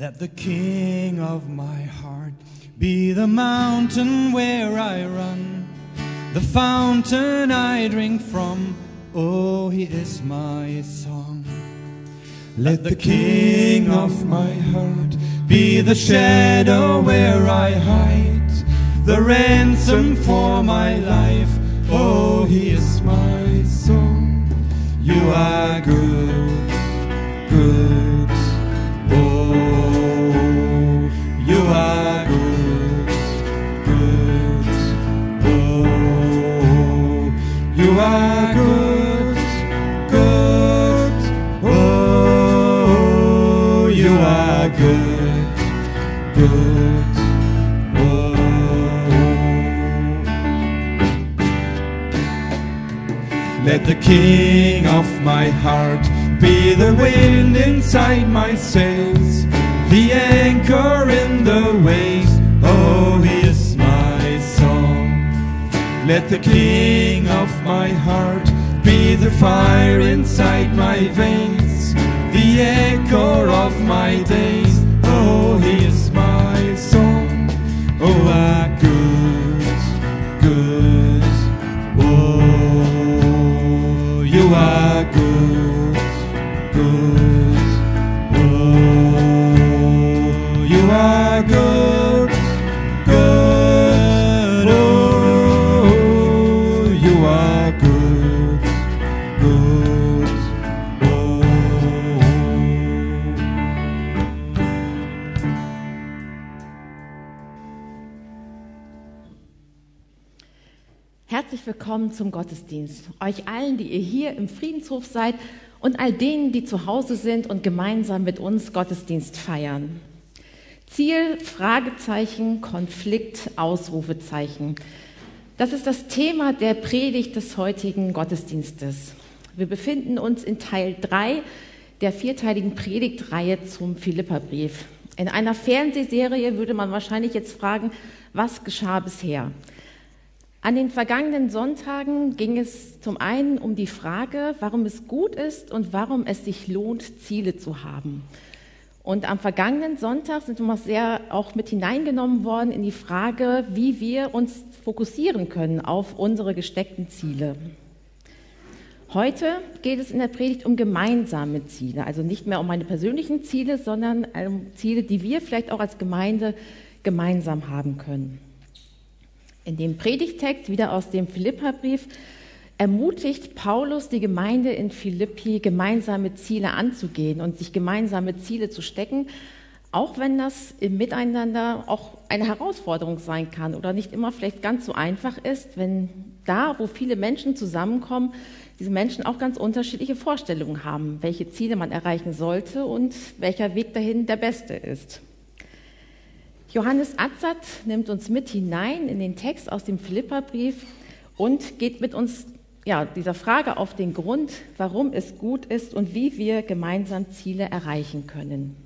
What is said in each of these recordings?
Let the king of my heart be the mountain where I run, the fountain I drink from. Oh, he is my song. Let the king of my heart be the shadow where I hide, the ransom for my life. Oh, he is my song. You are good, good. Are good, good. Oh, you are good, good. Oh. Let the king of my heart be the wind inside my sails, the anchor in the waves. Oh, he is my song. Let the king my heart be the fire inside my veins, the echo of my days. Oh, he is my song. Oh, ah, Herzlich willkommen zum Gottesdienst. Euch allen, die ihr hier im Friedenshof seid und all denen, die zu Hause sind und gemeinsam mit uns Gottesdienst feiern. Ziel, Fragezeichen, Konflikt, Ausrufezeichen. Das ist das Thema der Predigt des heutigen Gottesdienstes. Wir befinden uns in Teil 3 der vierteiligen Predigtreihe zum Philipperbrief. In einer Fernsehserie würde man wahrscheinlich jetzt fragen, was geschah bisher? An den vergangenen Sonntagen ging es zum einen um die Frage, warum es gut ist und warum es sich lohnt, Ziele zu haben. Und am vergangenen Sonntag sind wir noch sehr auch mit hineingenommen worden in die Frage, wie wir uns fokussieren können auf unsere gesteckten Ziele. Heute geht es in der Predigt um gemeinsame Ziele, also nicht mehr um meine persönlichen Ziele, sondern um Ziele, die wir vielleicht auch als Gemeinde gemeinsam haben können. In dem Predigtext, wieder aus dem Philipperbrief, ermutigt Paulus die Gemeinde in Philippi, gemeinsame Ziele anzugehen und sich gemeinsame Ziele zu stecken, auch wenn das im Miteinander auch eine Herausforderung sein kann oder nicht immer vielleicht ganz so einfach ist, wenn da, wo viele Menschen zusammenkommen, diese Menschen auch ganz unterschiedliche Vorstellungen haben, welche Ziele man erreichen sollte und welcher Weg dahin der beste ist. Johannes Atzat nimmt uns mit hinein in den Text aus dem Philipperbrief und geht mit uns ja, dieser Frage auf den Grund, warum es gut ist und wie wir gemeinsam Ziele erreichen können.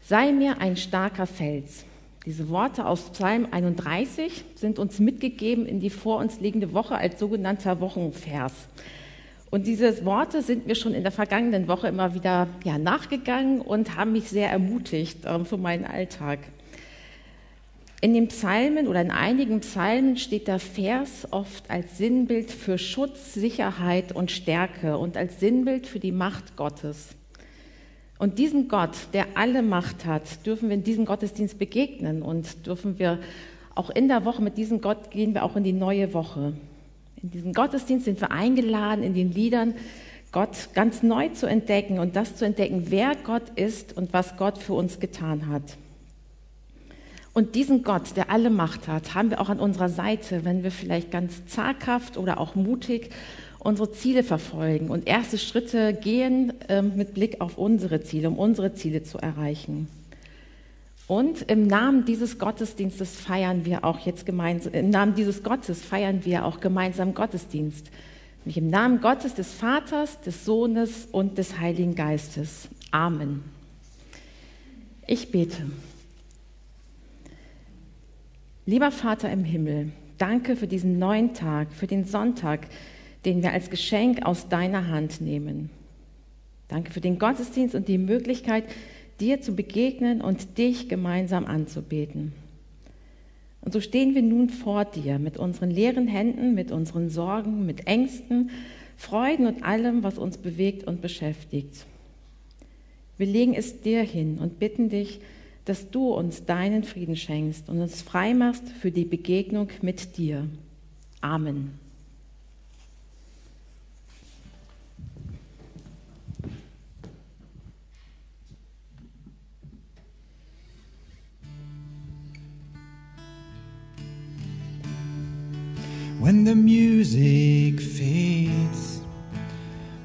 Sei mir ein starker Fels. Diese Worte aus Psalm 31 sind uns mitgegeben in die vor uns liegende Woche als sogenannter Wochenvers. Und diese Worte sind mir schon in der vergangenen Woche immer wieder ja, nachgegangen und haben mich sehr ermutigt äh, für meinen Alltag. In den Psalmen oder in einigen Psalmen steht der Vers oft als Sinnbild für Schutz, Sicherheit und Stärke und als Sinnbild für die Macht Gottes. Und diesem Gott, der alle Macht hat, dürfen wir in diesem Gottesdienst begegnen und dürfen wir auch in der Woche mit diesem Gott gehen wir auch in die neue Woche. In diesem Gottesdienst sind wir eingeladen, in den Liedern Gott ganz neu zu entdecken und das zu entdecken, wer Gott ist und was Gott für uns getan hat. Und diesen Gott, der alle Macht hat, haben wir auch an unserer Seite, wenn wir vielleicht ganz zaghaft oder auch mutig unsere Ziele verfolgen und erste Schritte gehen äh, mit Blick auf unsere Ziele, um unsere Ziele zu erreichen. Und im Namen dieses Gottesdienstes feiern wir auch jetzt gemeinsam, im Namen dieses Gottes feiern wir auch gemeinsam Gottesdienst. Nämlich im Namen Gottes des Vaters, des Sohnes und des Heiligen Geistes. Amen. Ich bete. Lieber Vater im Himmel, danke für diesen neuen Tag, für den Sonntag, den wir als Geschenk aus deiner Hand nehmen. Danke für den Gottesdienst und die Möglichkeit, dir zu begegnen und dich gemeinsam anzubeten. Und so stehen wir nun vor dir mit unseren leeren Händen, mit unseren Sorgen, mit Ängsten, Freuden und allem, was uns bewegt und beschäftigt. Wir legen es dir hin und bitten dich, dass du uns deinen Frieden schenkst und uns frei machst für die Begegnung mit dir. Amen. When the music fades,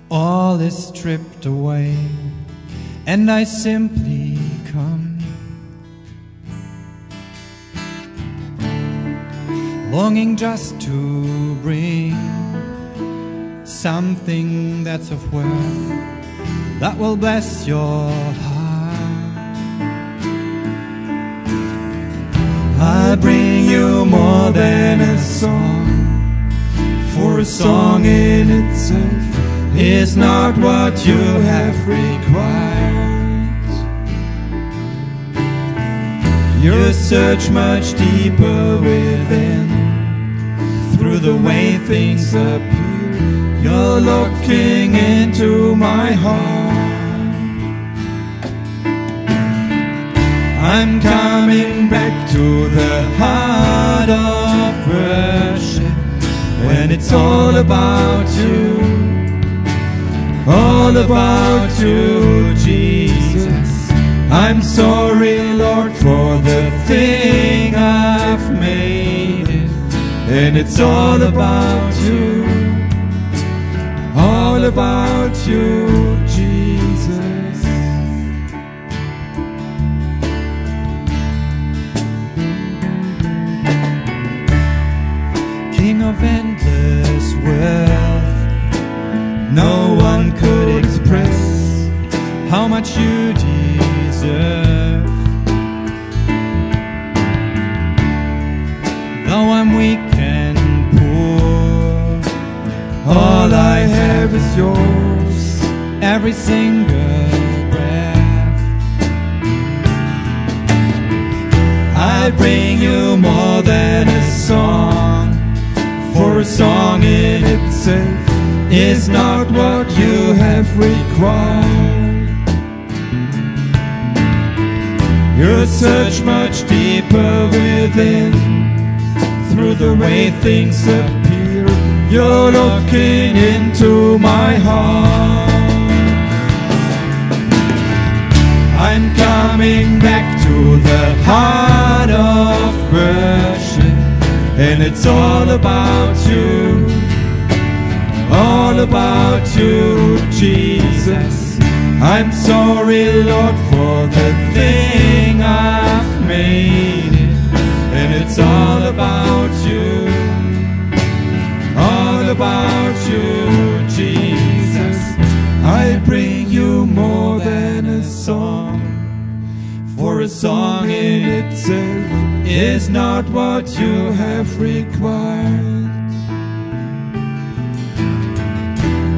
all is stripped away, and I simply come, longing just to bring something that's of worth that will bless your heart. I bring you more than a song for a song in itself is not what you have required. You search much deeper within through the way things appear. You're looking into my heart. I'm coming back to the heart of worship when it's all about you, all about you, Jesus. I'm sorry, Lord, for the thing I've made and it's all about you, all about you, much you deserve. Though I'm weak and poor, all I have is yours, every single breath. I bring you more than a song, for a song in itself is not what you have required. You search much deeper within, through the way things appear. You're looking into my heart. I'm coming back to the heart of worship, and it's all about you, all about you, Jesus. I'm sorry, Lord, for the thing I've and it's all about you, all about you, Jesus. I bring you more than a song, for a song in itself is not what you have required.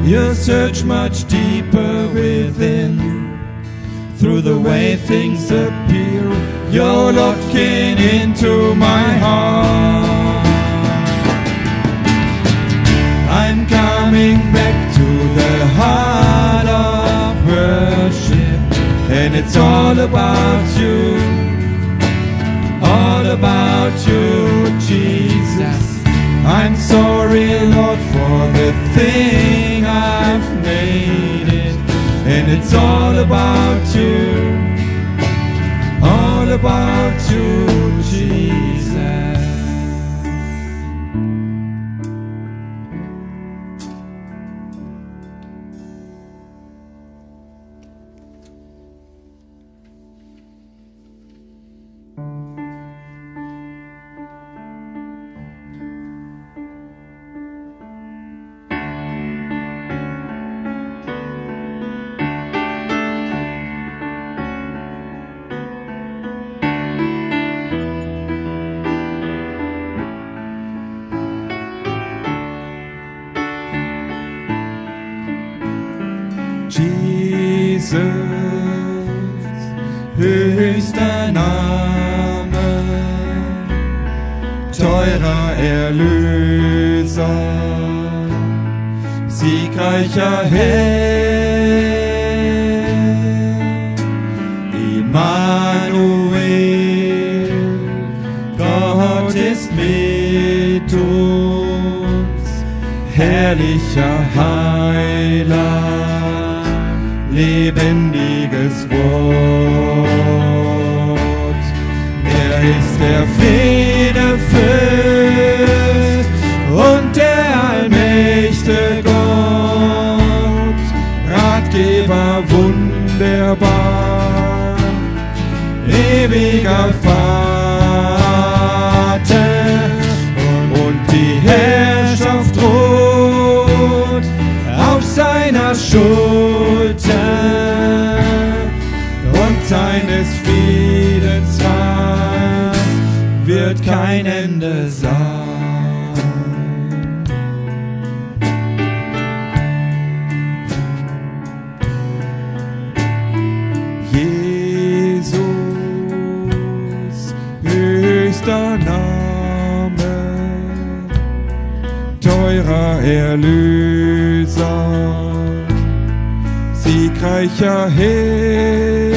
You search much deeper within, through the way things appear. You're looking into my heart. I'm coming back to the heart of worship, and it's all about you, all about you, Jesus. I'm sorry, Lord, for the thing I've made it, and it's all about you, about you, Jesus. Teurer Erlöser, siegreicher Herr, Immanuel, Gott ist mit uns, herrlicher Heiler, lebendiges Wort. Er ist der Friedefürst und der allmächtige Gott, Ratgeber wunderbar, ewiger Vater und die Herrschaft ruht auf seiner Schulter siegreicher Herr,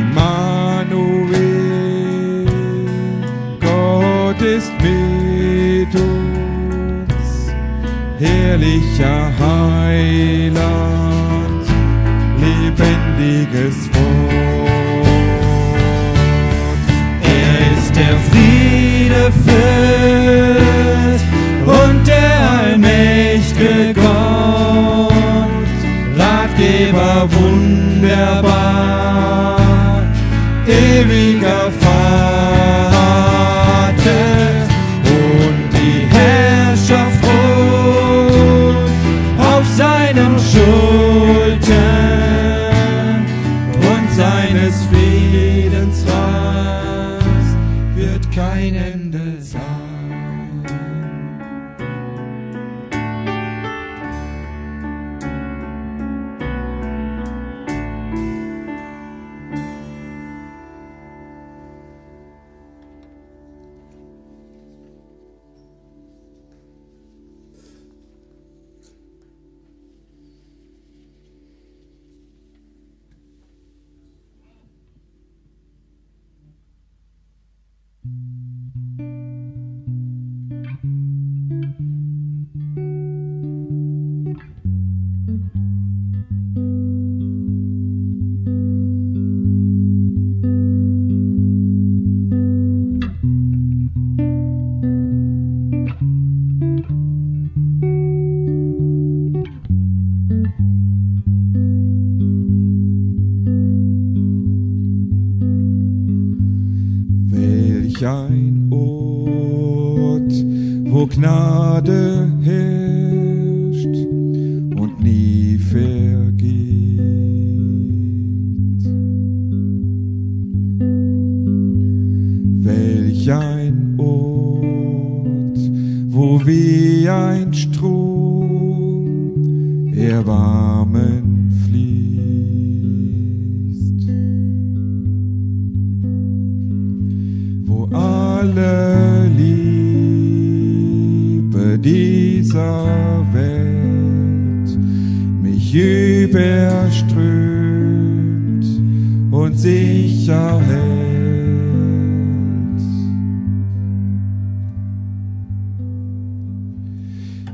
Immanuel, Gott ist mit uns, herrlicher Heiland, lebendiges Wort. Er ist der Friedefürst wunderbar,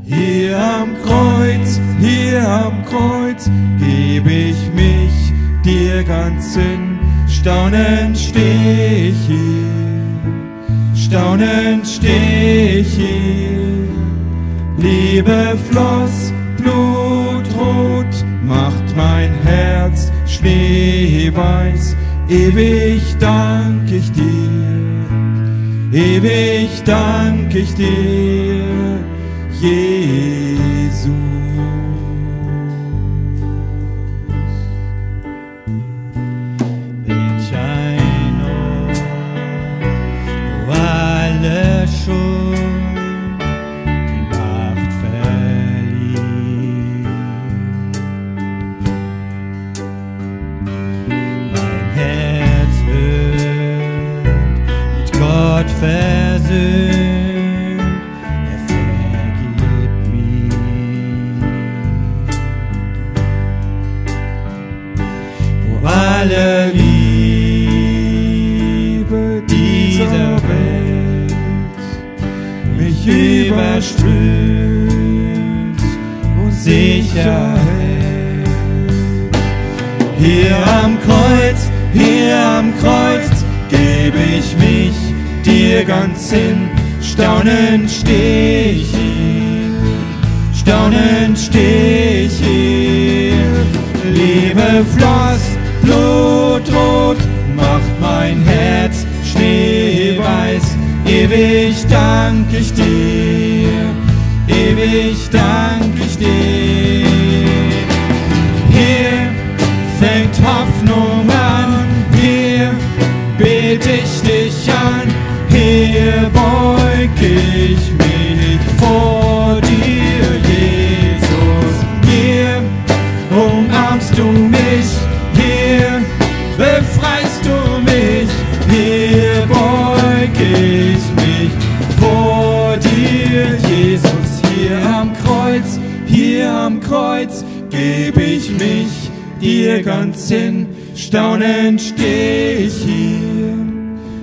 Hier am Kreuz, hier am Kreuz geb ich mich dir ganz hin. Staunend steh ich hier, staunend steh ich hier. Liebe floss, blutrot, macht mein Herz schneeweiß. Ewig dank ich dir, ewig dank ich dir, Jesus. Umarmst du mich, hier befreist du mich, hier beug ich mich vor dir, Jesus. Hier am Kreuz, hier am Kreuz geb ich mich dir ganz hin, staunend steh ich hier,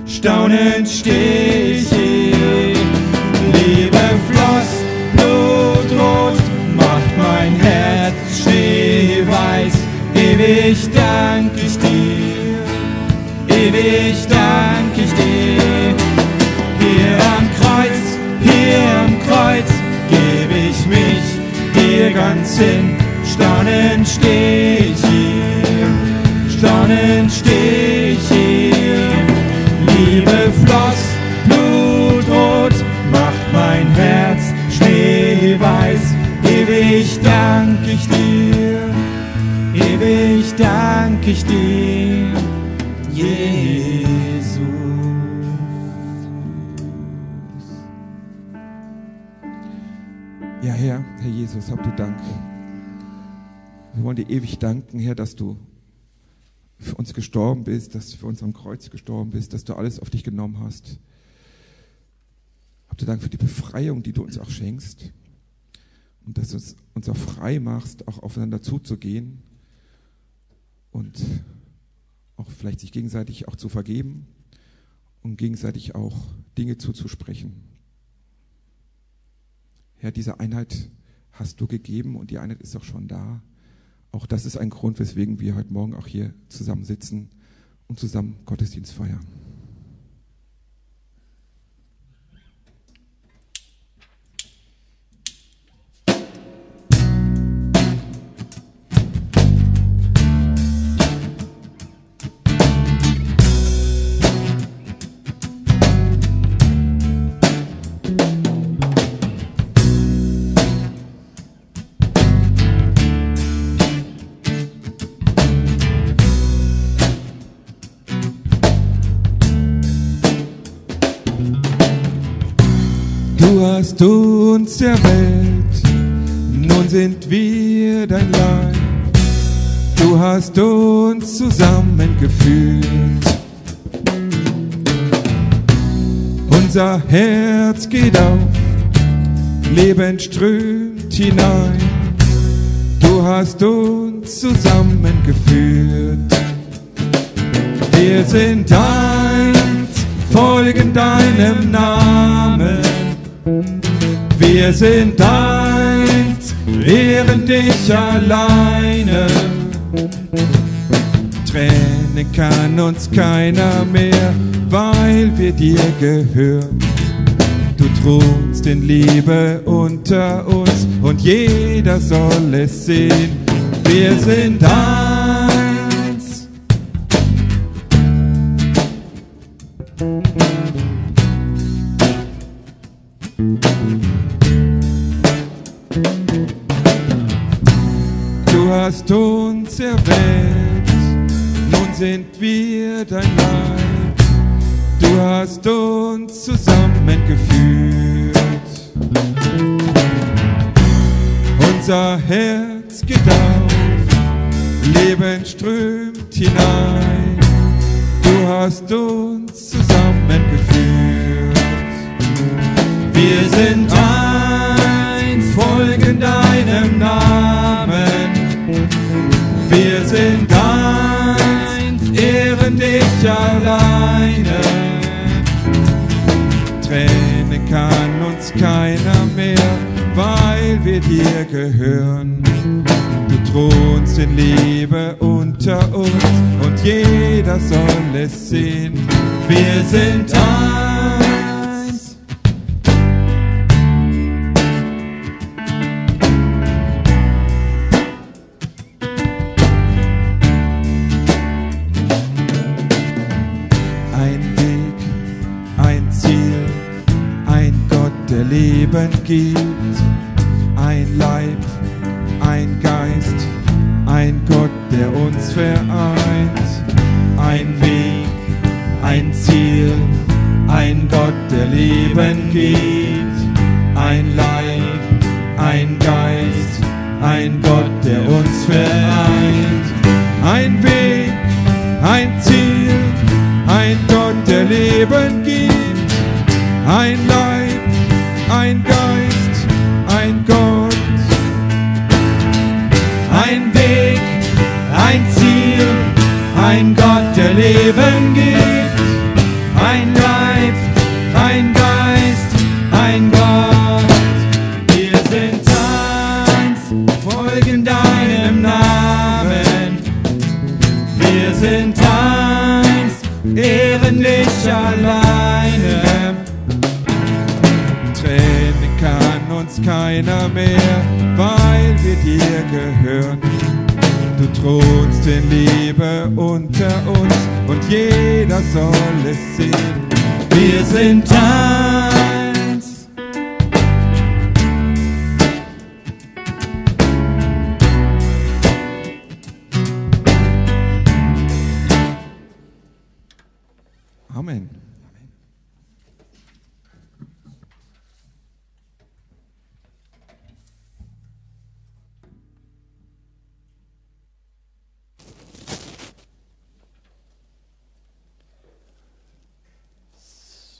staunend steh ich hier. Ich dir, Jesus. Ja, Herr, Herr Jesus, hab du Dank. Wir wollen dir ewig danken, Herr, dass du für uns gestorben bist, dass du für uns am Kreuz gestorben bist, dass du alles auf dich genommen hast. Hab du Dank für die Befreiung, die du uns auch schenkst. Und dass du uns, uns auch frei machst, auch aufeinander zuzugehen und auch vielleicht sich gegenseitig auch zu vergeben und gegenseitig auch Dinge zuzusprechen. Herr, diese Einheit hast du gegeben und die Einheit ist auch schon da. Auch das ist ein Grund, weswegen wir heute Morgen auch hier zusammensitzen und zusammen Gottesdienst feiern. Du uns erwählt, nun sind wir dein Leib. Du hast uns zusammengeführt. Unser Herz geht auf, Leben strömt hinein. Du hast uns zusammengeführt. Wir sind eins, folgen deinem Namen. Wir sind eins, ehren dich alleine. Trennen kann uns keiner mehr, weil wir dir gehören. Du thronst in Liebe unter uns und jeder soll es sehen. Wir sind eins. Uns erwählt, nun sind wir dein Leib. Du hast uns zusammengeführt. Unser Herz geht auf, Leben strömt hinein. Du hast uns zusammengeführt. Wir sind eins, folgen deinem Namen. Wir sind eins, ehren dich alleine. Tränen kann uns keiner mehr, weil wir dir gehören. Du thronst in Liebe unter uns und jeder soll es sehen. Wir sind eins. Leben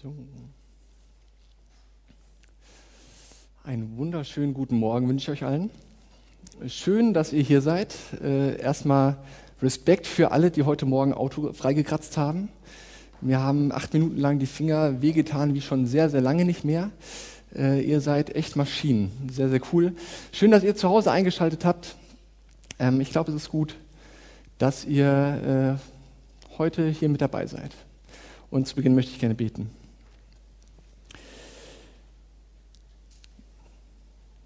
So. Einen wunderschönen guten Morgen wünsche ich euch allen. Schön, dass ihr hier seid. Äh, erstmal Respekt für alle, die heute Morgen Auto freigekratzt haben. Mir haben acht Minuten lang die Finger wehgetan, wie schon sehr, sehr lange nicht mehr. Äh, ihr seid echt Maschinen. Sehr, sehr cool. Schön, dass ihr zu Hause eingeschaltet habt. Ähm, ich glaube, es ist gut, dass ihr äh, heute hier mit dabei seid. Und zu Beginn möchte ich gerne beten.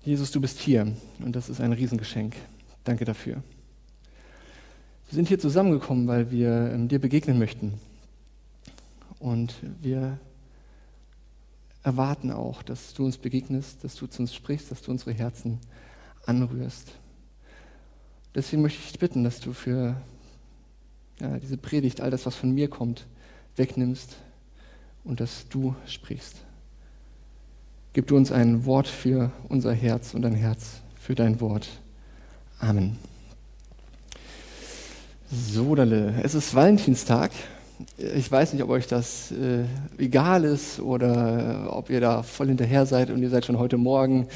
Jesus, du bist hier und das ist ein Riesengeschenk. Danke dafür. Wir sind hier zusammengekommen, weil wir ähm, dir begegnen möchten. Und wir erwarten auch, dass du uns begegnest, dass du zu uns sprichst, dass du unsere Herzen anrührst. Deswegen möchte ich dich bitten, dass du für ja, diese Predigt all das, was von mir kommt, wegnimmst und dass du sprichst. Gib du uns ein Wort für unser Herz und ein Herz für dein Wort. Amen. So, Dalle, es ist Valentinstag. Ich weiß nicht, ob euch das äh, egal ist oder ob ihr da voll hinterher seid und ihr seid schon heute Morgen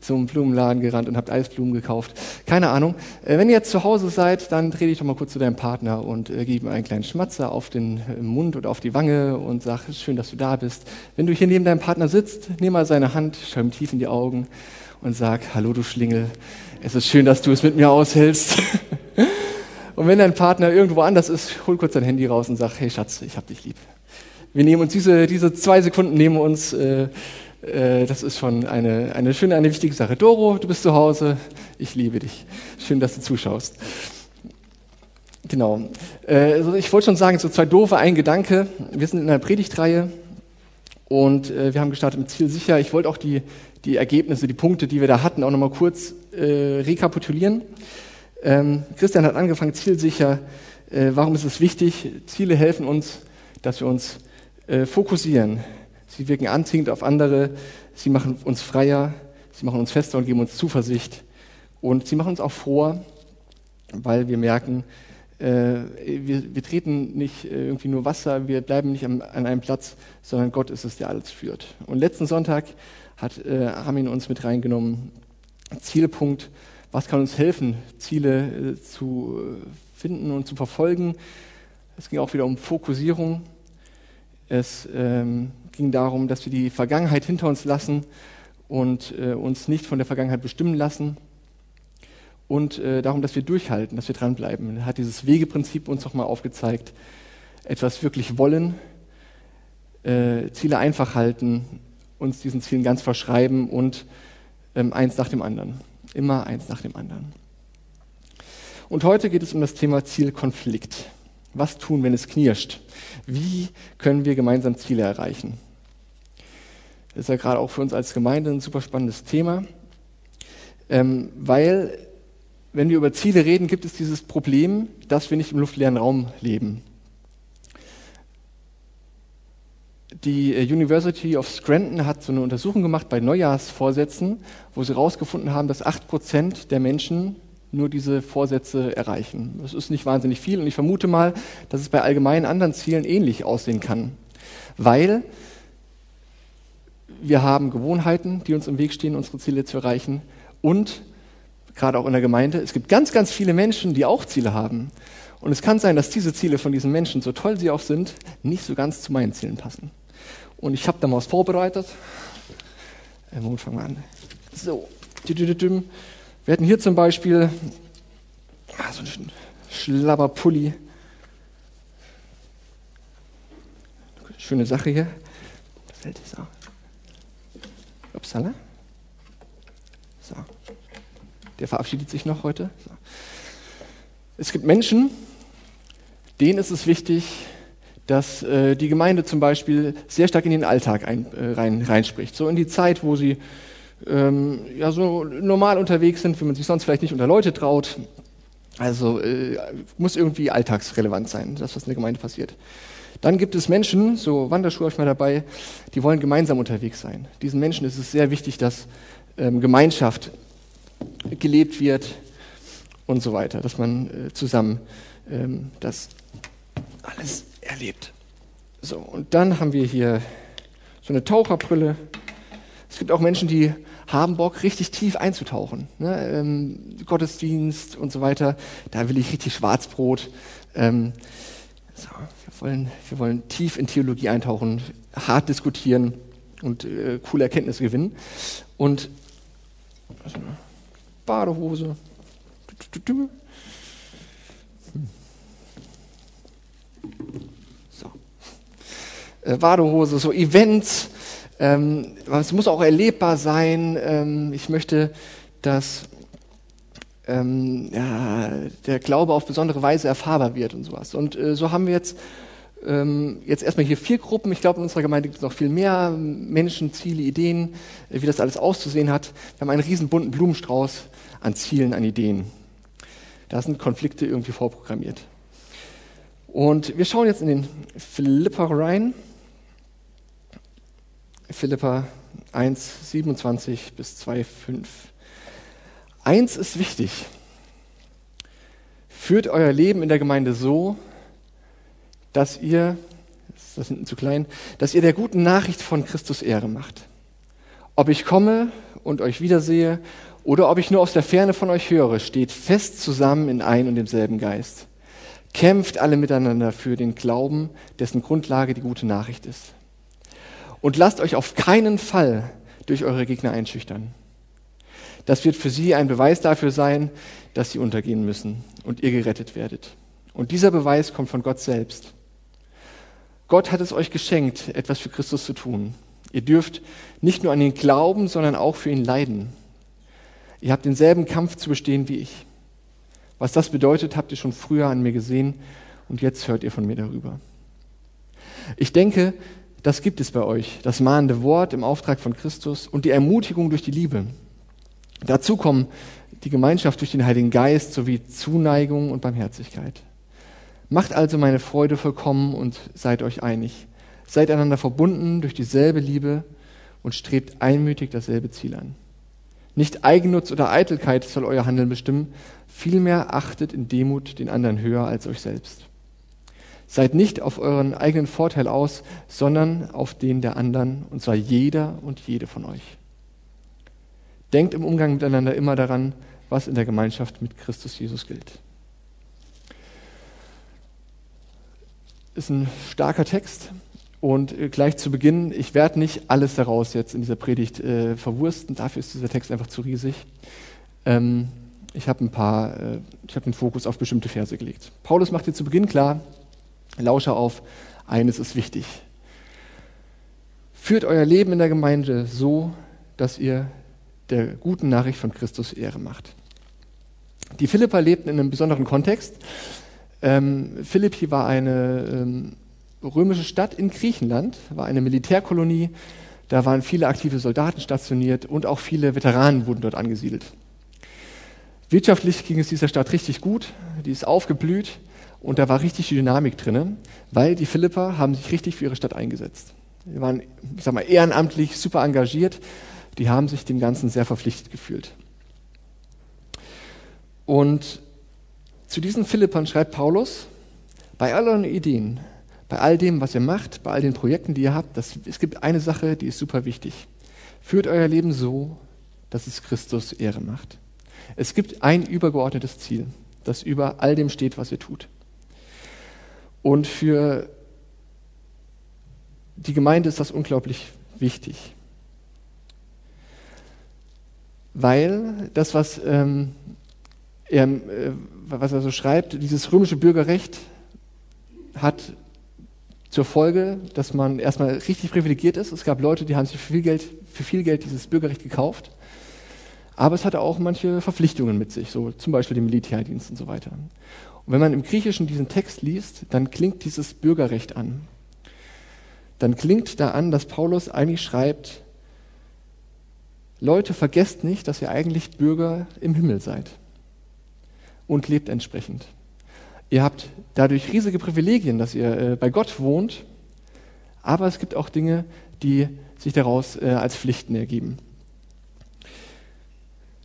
zum Blumenladen gerannt und habt Eisblumen gekauft. Keine Ahnung. Äh, wenn ihr jetzt zu Hause seid, dann dreh dich doch mal kurz zu deinem Partner und äh, gib ihm einen kleinen Schmatzer auf den äh, Mund oder auf die Wange und sag, schön, dass du da bist. Wenn du hier neben deinem Partner sitzt, nimm mal seine Hand, schau ihm tief in die Augen und sag, hallo du Schlingel, es ist schön, dass du es mit mir aushältst. und wenn dein Partner irgendwo anders ist, hol kurz dein Handy raus und sag, hey Schatz, ich hab dich lieb. Wir nehmen uns diese, diese zwei Sekunden, nehmen uns, äh, das ist schon eine, eine schöne, eine wichtige Sache. Doro, du bist zu Hause. Ich liebe dich. Schön, dass du zuschaust. Genau. Also ich wollte schon sagen, so zwei doofe, ein Gedanke. Wir sind in einer Predigtreihe und wir haben gestartet mit Ziel sicher. Ich wollte auch die, die Ergebnisse, die Punkte, die wir da hatten, auch nochmal kurz äh, rekapitulieren. Ähm, Christian hat angefangen, zielsicher. Äh, warum ist es wichtig? Ziele helfen uns, dass wir uns äh, fokussieren, Sie wirken anziehend auf andere, sie machen uns freier, sie machen uns fester und geben uns Zuversicht. Und sie machen uns auch froher, weil wir merken, Äh, wir, wir, treten nicht irgendwie nur Wasser, wir bleiben nicht an, an, einem Platz, sondern Gott ist es, der alles führt. Und letzten Sonntag hat äh, Armin uns mit reingenommen. Zielpunkt, was kann uns helfen, Ziele äh, zu finden und zu verfolgen. Es ging auch wieder um Fokussierung. Es ähm, ging darum, dass wir die Vergangenheit hinter uns lassen und äh, uns nicht von der Vergangenheit bestimmen lassen. Und äh, darum, dass wir durchhalten, dass wir dranbleiben. Er hat dieses Wegeprinzip uns nochmal aufgezeigt. Etwas wirklich wollen, äh, Ziele einfach halten, uns diesen Zielen ganz verschreiben und ähm, eins nach dem anderen. Immer eins nach dem anderen. Und heute geht es um das Thema Zielkonflikt. Was tun, wenn es knirscht? Wie können wir gemeinsam Ziele erreichen? Das ist ja gerade auch für uns als Gemeinde ein super spannendes Thema, ähm, weil wenn wir über Ziele reden, gibt es dieses Problem, dass wir nicht im luftleeren Raum leben. Die äh, University of Scranton hat so eine Untersuchung gemacht bei Neujahrsvorsätzen, wo sie herausgefunden haben, dass 8% der Menschen nur diese Vorsätze erreichen. Das ist nicht wahnsinnig viel und ich vermute mal, dass es bei allgemeinen anderen Zielen ähnlich aussehen kann. Weil wir haben Gewohnheiten, die uns im Weg stehen, unsere Ziele zu erreichen. Und gerade auch in der Gemeinde, es gibt ganz, ganz viele Menschen, die auch Ziele haben. Und es kann sein, dass diese Ziele von diesen Menschen, so toll sie auch sind, nicht so ganz zu meinen Zielen passen. Und ich habe da mal was vorbereitet. Äh, Moment, fangen wir an. So. Wir hätten hier zum Beispiel ah, so einen Schlabberpulli. Schöne Sache hier. Hält es auch. Upsala. So. Der verabschiedet sich noch heute. So. Es gibt Menschen, denen ist es wichtig, dass äh, die Gemeinde zum Beispiel sehr stark in den Alltag ein, äh, rein, reinspricht. So in die Zeit, wo sie ähm, ja, so normal unterwegs sind, wie man sich sonst vielleicht nicht unter Leute traut. Also äh, muss irgendwie alltagsrelevant sein, das, was in der Gemeinde passiert. Dann gibt es Menschen, so Wanderschuhe habe ich mal dabei, die wollen gemeinsam unterwegs sein. Diesen Menschen ist es sehr wichtig, dass ähm, Gemeinschaft gelebt wird und so weiter, dass man äh, zusammen ähm, das alles erlebt. So, und dann haben wir hier so eine Taucherbrille. Es gibt auch Menschen, die haben Bock, richtig tief einzutauchen. Ne? Ähm, Gottesdienst und so weiter, da will ich richtig Schwarzbrot. Ähm, so, wollen, wir wollen tief in Theologie eintauchen, hart diskutieren und äh, coole Erkenntnisse gewinnen. Und Badehose. So. Äh, Badehose, so Events. Ähm, es muss auch erlebbar sein. Ähm, ich möchte, dass ähm, ja, der Glaube auf besondere Weise erfahrbar wird und sowas. Und äh, so haben wir jetzt ähm, jetzt erstmal hier vier Gruppen. Ich glaube, in unserer Gemeinde gibt es noch viel mehr Menschen, Ziele, Ideen, äh, wie das alles auszusehen hat. Wir haben einen riesen bunten Blumenstrauß an Zielen, an Ideen. Da sind Konflikte irgendwie vorprogrammiert. Und wir schauen jetzt in den Philippa rein. Philippa 1, 27 bis 2, 5. Eins ist wichtig. Führt euer Leben in der Gemeinde so, dass ihr, ist das hinten zu klein, dass ihr der guten Nachricht von Christus Ehre macht. Ob ich komme und euch wiedersehe oder ob ich nur aus der Ferne von euch höre, steht fest zusammen in ein und demselben Geist. Kämpft alle miteinander für den Glauben, dessen Grundlage die gute Nachricht ist. Und lasst euch auf keinen Fall durch eure Gegner einschüchtern. Das wird für sie ein Beweis dafür sein, dass sie untergehen müssen und ihr gerettet werdet. Und dieser Beweis kommt von Gott selbst. Gott hat es euch geschenkt, etwas für Christus zu tun. Ihr dürft nicht nur an ihn glauben, sondern auch für ihn leiden. Ihr habt denselben Kampf zu bestehen wie ich. Was das bedeutet, habt ihr schon früher an mir gesehen und jetzt hört ihr von mir darüber. Ich denke, das gibt es bei euch, das mahnende Wort im Auftrag von Christus und die Ermutigung durch die Liebe. Dazu kommen die Gemeinschaft durch den Heiligen Geist sowie Zuneigung und Barmherzigkeit. Macht also meine Freude vollkommen und seid euch einig. Seid einander verbunden durch dieselbe Liebe und strebt einmütig dasselbe Ziel an. Nicht Eigennutz oder Eitelkeit soll euer Handeln bestimmen, vielmehr achtet in Demut den anderen höher als euch selbst. Seid nicht auf euren eigenen Vorteil aus, sondern auf den der anderen, und zwar jeder und jede von euch. Denkt im Umgang miteinander immer daran, was in der Gemeinschaft mit Christus Jesus gilt. Ist ein starker Text und äh, gleich zu Beginn, ich werde nicht alles daraus jetzt in dieser Predigt äh, verwursten, dafür ist dieser Text einfach zu riesig. Ähm, ich habe ein paar, äh, ich habe den Fokus auf bestimmte Verse gelegt. Paulus macht dir zu Beginn klar, lausche auf, eines ist wichtig. Führt euer Leben in der Gemeinde so, dass ihr der guten Nachricht von Christus Ehre macht. Die Philipper lebten in einem besonderen Kontext. Ähm, Philippi war eine ähm, römische Stadt in Griechenland, war eine Militärkolonie. Da waren viele aktive Soldaten stationiert und auch viele Veteranen wurden dort angesiedelt. Wirtschaftlich ging es dieser Stadt richtig gut, die ist aufgeblüht und da war richtig die Dynamik drin, weil die Philipper haben sich richtig für ihre Stadt eingesetzt. Die waren, ich sag mal, ehrenamtlich super engagiert, die haben sich dem Ganzen sehr verpflichtet gefühlt. Und zu diesen Philippern schreibt Paulus, bei euren Ideen, bei all dem, was ihr macht, bei all den Projekten, die ihr habt, das, es gibt eine Sache, die ist super wichtig. Führt euer Leben so, dass es Christus Ehre macht. Es gibt ein übergeordnetes Ziel, das über all dem steht, was ihr tut. Und für die Gemeinde ist das unglaublich wichtig. Weil das, was, ähm, er, äh, was er so schreibt, dieses römische Bürgerrecht hat zur Folge, dass man erstmal richtig privilegiert ist. Es gab Leute, die haben sich für viel Geld, für viel Geld dieses Bürgerrecht gekauft. Aber es hatte auch manche Verpflichtungen mit sich, so zum Beispiel den Militärdienst und so weiter. Und wenn man im Griechischen diesen Text liest, dann klingt dieses Bürgerrecht an. Dann klingt da an, dass Paulus eigentlich schreibt, Leute, vergesst nicht, dass ihr eigentlich Bürger im Himmel seid und lebt entsprechend. Ihr habt dadurch riesige Privilegien, dass ihr äh, bei Gott wohnt, aber es gibt auch Dinge, die sich daraus äh, als Pflichten ergeben.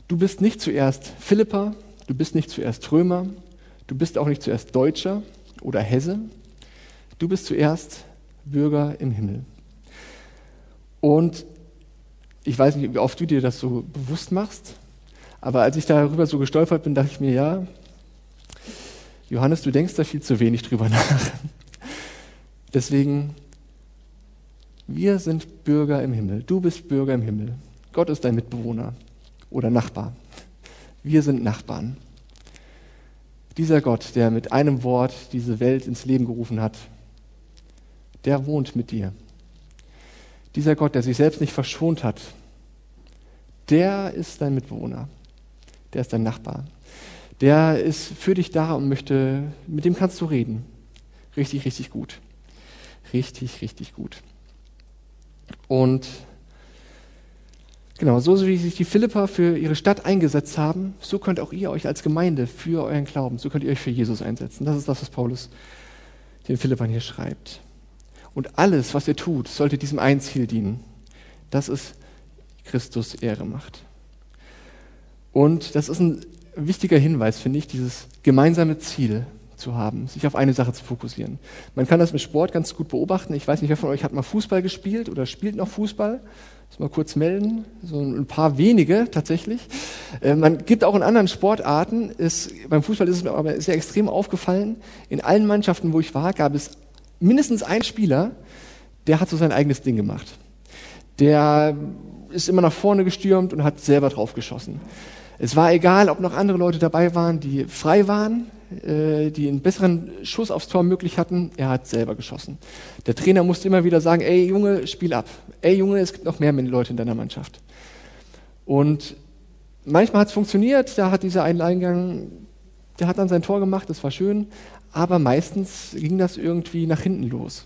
Du bist nicht zuerst Philipper, du bist nicht zuerst Römer, du bist auch nicht zuerst Deutscher oder Hesse, du bist zuerst Bürger im Himmel. Und ich weiß nicht, wie oft du dir das so bewusst machst, aber als ich darüber so gestolpert bin, dachte ich mir, ja, Johannes, du denkst da viel zu wenig drüber nach. Deswegen, wir sind Bürger im Himmel. Du bist Bürger im Himmel. Gott ist dein Mitbewohner oder Nachbar. Wir sind Nachbarn. Dieser Gott, der mit einem Wort diese Welt ins Leben gerufen hat, der wohnt mit dir. Dieser Gott, der sich selbst nicht verschont hat, der ist dein Mitbewohner. Der ist dein Nachbar der ist für dich da und möchte, mit dem kannst du reden. Richtig, richtig gut. Richtig, richtig gut. Und genau, so wie sich die Philipper für ihre Stadt eingesetzt haben, so könnt auch ihr euch als Gemeinde für euren Glauben, so könnt ihr euch für Jesus einsetzen. Das ist das, was Paulus den Philippern hier schreibt. Und alles, was ihr tut, sollte diesem einen Ziel dienen, dass es Christus Ehre macht. Und das ist ein wichtiger Hinweis, finde ich, dieses gemeinsame Ziel zu haben, sich auf eine Sache zu fokussieren. Man kann das mit Sport ganz gut beobachten. Ich weiß nicht, wer von euch hat mal Fußball gespielt oder spielt noch Fußball? Muss mal kurz melden. So ein paar wenige tatsächlich. Äh, man gibt auch in anderen Sportarten, ist, beim Fußball ist es mir aber sehr extrem aufgefallen, in allen Mannschaften, wo ich war, gab es mindestens einen Spieler, der hat so sein eigenes Ding gemacht. Der ist immer nach vorne gestürmt und hat selber drauf geschossen. Es war egal, ob noch andere Leute dabei waren, die frei waren, äh, die einen besseren Schuss aufs Tor möglich hatten. Er hat selber geschossen. Der Trainer musste immer wieder sagen, ey Junge, spiel ab. Ey Junge, es gibt noch mehr Leute in deiner Mannschaft. Und manchmal hat es funktioniert, da hat dieser Eingang, der hat dann sein Tor gemacht, das war schön, aber meistens ging das irgendwie nach hinten los.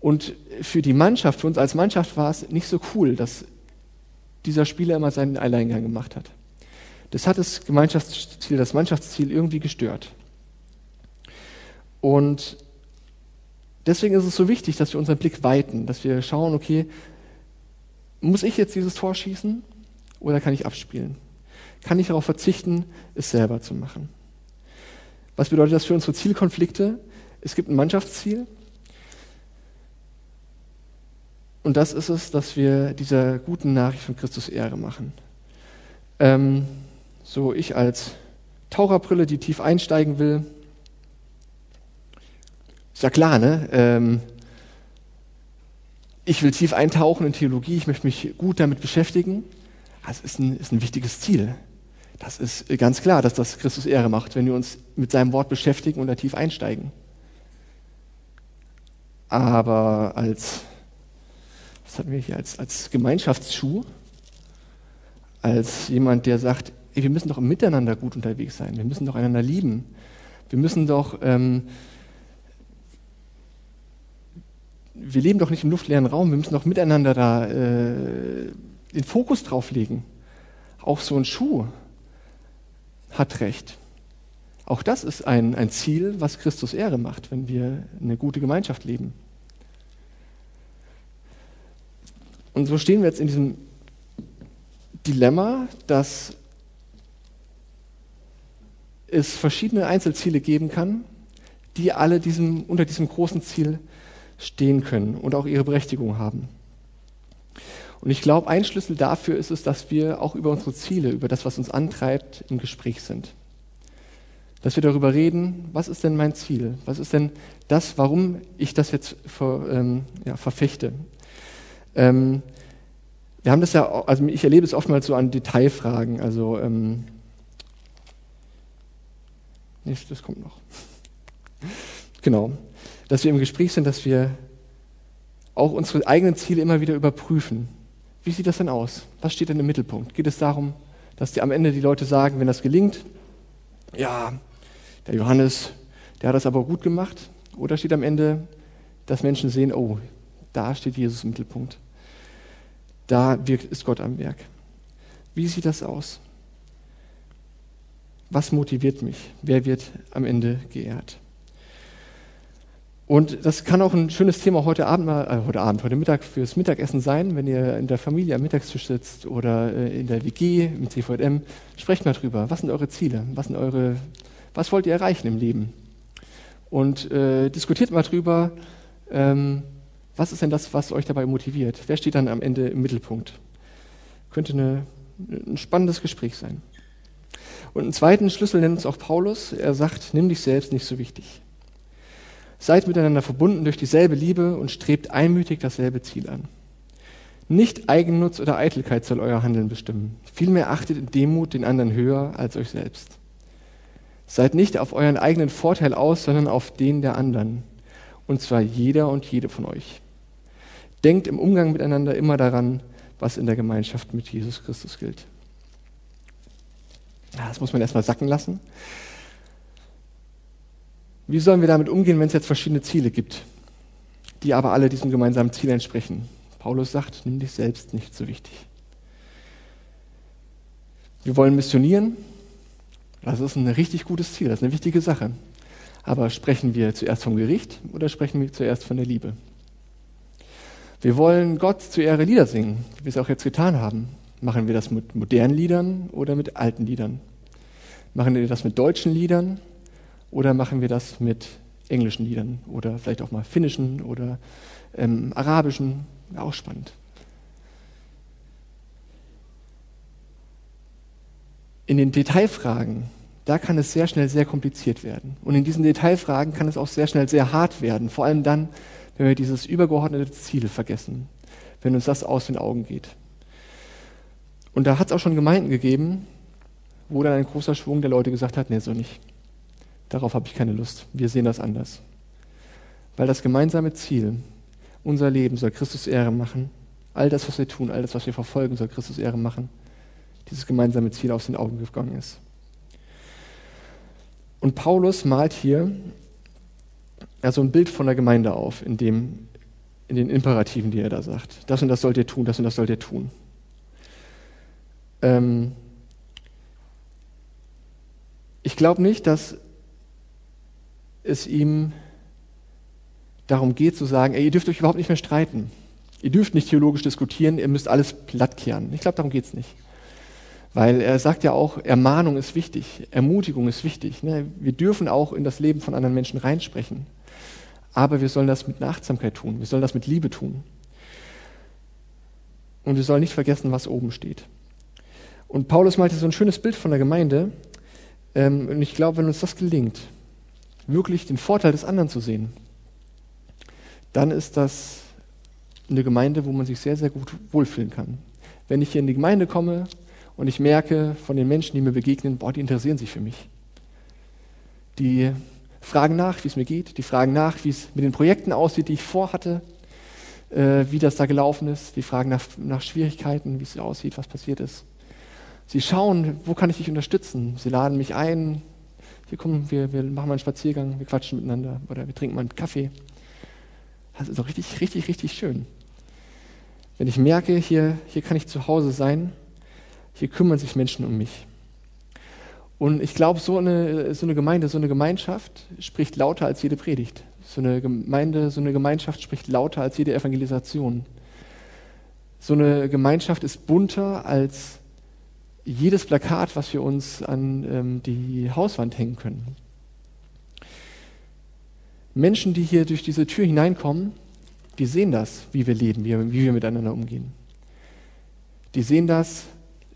Und für die Mannschaft, für uns als Mannschaft war es nicht so cool, dass dieser Spieler immer seinen Alleingang gemacht hat. Das hat das Gemeinschaftsziel, das Mannschaftsziel irgendwie gestört. Und deswegen ist es so wichtig, dass wir unseren Blick weiten, dass wir schauen, okay, muss ich jetzt dieses Tor schießen oder kann ich abspielen? Kann ich darauf verzichten, es selber zu machen? Was bedeutet das für unsere Zielkonflikte? Es gibt ein Mannschaftsziel. Und das ist es, dass wir dieser guten Nachricht von Christus Ehre machen. Ähm, so ich als Taucherbrille, die tief einsteigen will, ist ja klar, ne? Ähm, ich will tief eintauchen in Theologie, ich möchte mich gut damit beschäftigen. Das ist ein, ist ein wichtiges Ziel. Das ist ganz klar, dass das Christus Ehre macht, wenn wir uns mit seinem Wort beschäftigen und da tief einsteigen. Aber als, was hatten wir hier, als, als Gemeinschaftsschuh, als jemand, der sagt, wir müssen doch miteinander gut unterwegs sein, wir müssen doch einander lieben, wir müssen doch ähm, wir leben doch nicht im luftleeren Raum, wir müssen doch miteinander da äh, den Fokus drauf legen. Auch so ein Schuh hat recht. Auch das ist ein, ein Ziel, was Christus Ehre macht, wenn wir eine gute Gemeinschaft leben. Und so stehen wir jetzt in diesem Dilemma, dass es verschiedene Einzelziele geben kann, die alle diesem, unter diesem großen Ziel stehen können und auch ihre Berechtigung haben. Und ich glaube, ein Schlüssel dafür ist es, dass wir auch über unsere Ziele, über das, was uns antreibt, im Gespräch sind. Dass wir darüber reden, was ist denn mein Ziel? Was ist denn das, warum ich das jetzt ver, ähm, ja, verfechte? Ähm, wir haben das ja, also ich erlebe es oftmals so an Detailfragen. Also, ähm, nee, das kommt noch. Genau dass wir im Gespräch sind, dass wir auch unsere eigenen Ziele immer wieder überprüfen. Wie sieht das denn aus? Was steht denn im Mittelpunkt? Geht es darum, dass die am Ende die Leute sagen, wenn das gelingt, ja, der Johannes, der hat das aber gut gemacht? Oder steht am Ende, dass Menschen sehen, oh, da steht Jesus im Mittelpunkt. Da wirkt, ist Gott am Werk. Wie sieht das aus? Was motiviert mich? Wer wird am Ende geehrt? Und das kann auch ein schönes Thema heute Abend, mal, äh, heute Abend, heute Mittag fürs Mittagessen sein, wenn ihr in der Familie am Mittagstisch sitzt oder äh, in der WG im CVM. Sprecht mal drüber. Was sind eure Ziele? Was sind eure, was wollt ihr erreichen im Leben? Und äh, diskutiert mal drüber, ähm, was ist denn das, was euch dabei motiviert? Wer steht dann am Ende im Mittelpunkt? Könnte eine, ein spannendes Gespräch sein. Und einen zweiten Schlüssel nennt uns auch Paulus. Er sagt, nimm dich selbst nicht so wichtig. Seid miteinander verbunden durch dieselbe Liebe und strebt einmütig dasselbe Ziel an. Nicht Eigennutz oder Eitelkeit soll euer Handeln bestimmen. Vielmehr achtet in Demut den anderen höher als euch selbst. Seid nicht auf euren eigenen Vorteil aus, sondern auf den der anderen. Und zwar jeder und jede von euch. Denkt im Umgang miteinander immer daran, was in der Gemeinschaft mit Jesus Christus gilt. Das muss man erstmal sacken lassen. Wie sollen wir damit umgehen, wenn es jetzt verschiedene Ziele gibt, die aber alle diesem gemeinsamen Ziel entsprechen? Paulus sagt, nimm dich selbst nicht so wichtig. Wir wollen missionieren. Das ist ein richtig gutes Ziel, das ist eine wichtige Sache. Aber sprechen wir zuerst vom Gericht oder sprechen wir zuerst von der Liebe? Wir wollen Gott zu Ehre Lieder singen, wie wir es auch jetzt getan haben. Machen wir das mit modernen Liedern oder mit alten Liedern? Machen wir das mit deutschen Liedern oder machen wir das mit englischen Liedern oder vielleicht auch mal finnischen oder ähm, arabischen? Auch spannend. In den Detailfragen, da kann es sehr schnell sehr kompliziert werden. Und in diesen Detailfragen kann es auch sehr schnell sehr hart werden. Vor allem dann, wenn wir dieses übergeordnete Ziel vergessen, wenn uns das aus den Augen geht. Und da hat es auch schon Gemeinden gegeben, wo dann ein großer Schwung der Leute gesagt hat, nee, so nicht. Darauf habe ich keine Lust. Wir sehen das anders. Weil das gemeinsame Ziel, unser Leben soll Christus Ehre machen. All das, was wir tun, all das, was wir verfolgen, soll Christus Ehre machen. Dieses gemeinsame Ziel aus den Augen gegangen ist. Und Paulus malt hier also ein Bild von der Gemeinde auf, in, dem, in den Imperativen, die er da sagt. Das und das sollt ihr tun, das und das sollt ihr tun. Ähm ich glaube nicht, dass es ihm darum geht zu sagen, ey, ihr dürft euch überhaupt nicht mehr streiten. Ihr dürft nicht theologisch diskutieren, ihr müsst alles plattkehren. Ich glaube, darum geht es nicht. Weil er sagt ja auch, Ermahnung ist wichtig, Ermutigung ist wichtig. Ne? Wir dürfen auch in das Leben von anderen Menschen reinsprechen. Aber wir sollen das mit Nachtsamkeit tun, wir sollen das mit Liebe tun. Und wir sollen nicht vergessen, was oben steht. Und Paulus malte so ein schönes Bild von der Gemeinde. Ähm, und ich glaube, wenn uns das gelingt, wirklich den Vorteil des anderen zu sehen, dann ist das eine Gemeinde, wo man sich sehr, sehr gut wohlfühlen kann. Wenn ich hier in die Gemeinde komme und ich merke von den Menschen, die mir begegnen, boah, die interessieren sich für mich. Die fragen nach, wie es mir geht, die fragen nach, wie es mit den Projekten aussieht, die ich vorhatte, äh, wie das da gelaufen ist, die fragen nach, nach Schwierigkeiten, wie es aussieht, was passiert ist. Sie schauen, wo kann ich dich unterstützen? Sie laden mich ein. Hier kommen wir, wir machen mal einen Spaziergang, wir quatschen miteinander oder wir trinken mal einen Kaffee. Das ist doch richtig, richtig, richtig schön. Wenn ich merke, hier, hier kann ich zu Hause sein, hier kümmern sich Menschen um mich. Und ich glaube, so eine, so eine Gemeinde, so eine Gemeinschaft spricht lauter als jede Predigt. So eine Gemeinde, so eine Gemeinschaft spricht lauter als jede Evangelisation. So eine Gemeinschaft ist bunter als jedes Plakat, was wir uns an ähm, die Hauswand hängen können. Menschen, die hier durch diese Tür hineinkommen, die sehen das, wie wir leben, wie, wie wir miteinander umgehen. Die sehen das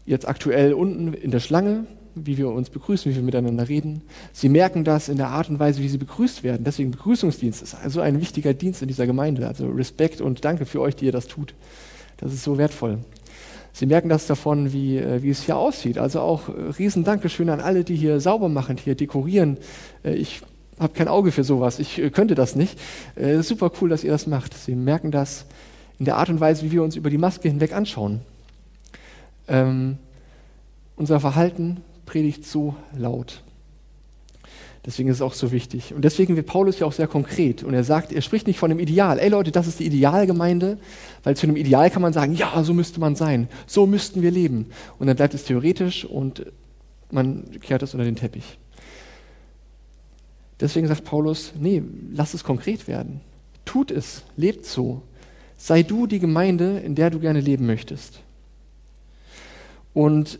jetzt aktuell unten in der Schlange, wie wir uns begrüßen, wie wir miteinander reden. Sie merken das in der Art und Weise, wie sie begrüßt werden. Deswegen Begrüßungsdienst ist also ein wichtiger Dienst in dieser Gemeinde. Also Respekt und danke für euch, die ihr das tut. Das ist so wertvoll. Sie merken das davon, wie, äh, wie es hier aussieht. Also auch äh, riesen Dankeschön an alle, die hier sauber machen, hier dekorieren. Äh, ich habe kein Auge für sowas. Ich könnte das nicht. Super cool, dass ihr das macht. Sie merken das in der Art und Weise, wie wir uns über die Maske hinweg anschauen. Ähm, unser Verhalten predigt so laut. Deswegen ist es auch so wichtig. Und deswegen wird Paulus ja auch sehr konkret. Und er sagt, er spricht nicht von einem Ideal. Ey Leute, das ist die Idealgemeinde, weil zu einem Ideal kann man sagen, ja, so müsste man sein. So müssten wir leben. Und dann bleibt es theoretisch und man kehrt es unter den Teppich. Deswegen sagt Paulus, nee, lass es konkret werden. Tut es, lebt so. Sei du die Gemeinde, in der du gerne leben möchtest. Und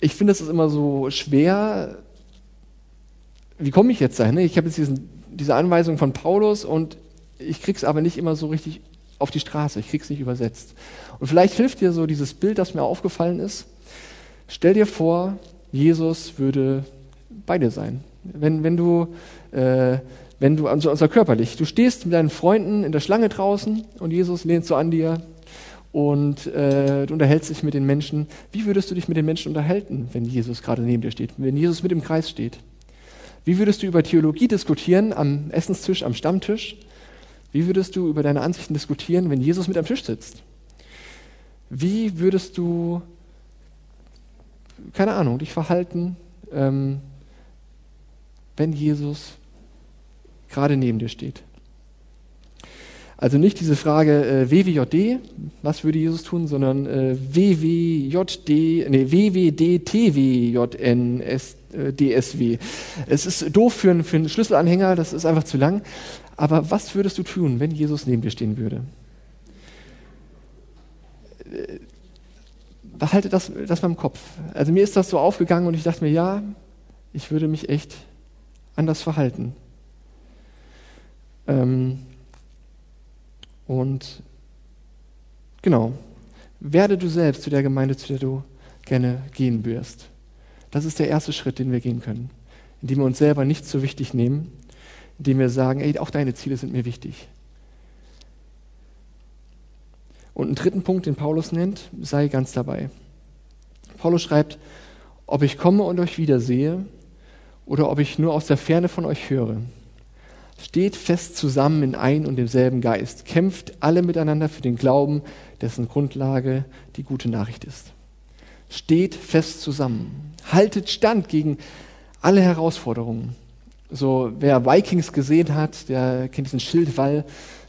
ich finde, es ist immer so schwer, wie komme ich jetzt dahin? Ich habe jetzt diesen, diese Anweisung von Paulus und ich krieg's aber nicht immer so richtig auf die Straße, ich krieg's nicht übersetzt. Und vielleicht hilft dir so dieses Bild, das mir aufgefallen ist. Stell dir vor, Jesus würde bei dir sein. Wenn, wenn du, äh, wenn du, also, also körperlich, du stehst mit deinen Freunden in der Schlange draußen und Jesus lehnt so an dir und äh, du unterhältst dich mit den Menschen. Wie würdest du dich mit den Menschen unterhalten, wenn Jesus gerade neben dir steht, wenn Jesus mit im Kreis steht? Wie würdest du über Theologie diskutieren am Essenstisch, am Stammtisch? Wie würdest du über deine Ansichten diskutieren, wenn Jesus mit am Tisch sitzt? Wie würdest du, keine Ahnung, dich verhalten, ähm, wenn Jesus gerade neben dir steht? Also nicht diese Frage äh, WWJD, was würde Jesus tun, sondern äh, WWJD, nee, WWDTWJN, äh. Es ist doof für, einen, für einen Schlüsselanhänger, das ist einfach zu lang. Aber was würdest du tun, wenn Jesus neben dir stehen würde? Äh, behalte das, das mal im Kopf. Also mir ist das so aufgegangen und ich dachte mir, ja, ich würde mich echt anders verhalten. Ähm, und genau, werde du selbst zu der Gemeinde, zu der du gerne gehen wirst. Das ist der erste Schritt, den wir gehen können, indem wir uns selber nicht so wichtig nehmen, indem wir sagen, ey, auch deine Ziele sind mir wichtig. Und einen dritten Punkt, den Paulus nennt, sei ganz dabei. Paulus schreibt, ob ich komme und euch wiedersehe oder ob ich nur aus der Ferne von euch höre. Steht fest zusammen in ein und demselben Geist. Kämpft alle miteinander für den Glauben, dessen Grundlage die gute Nachricht ist. Steht fest zusammen. Haltet stand gegen alle Herausforderungen. So, wer Vikings gesehen hat, der kennt diesen Schildwall.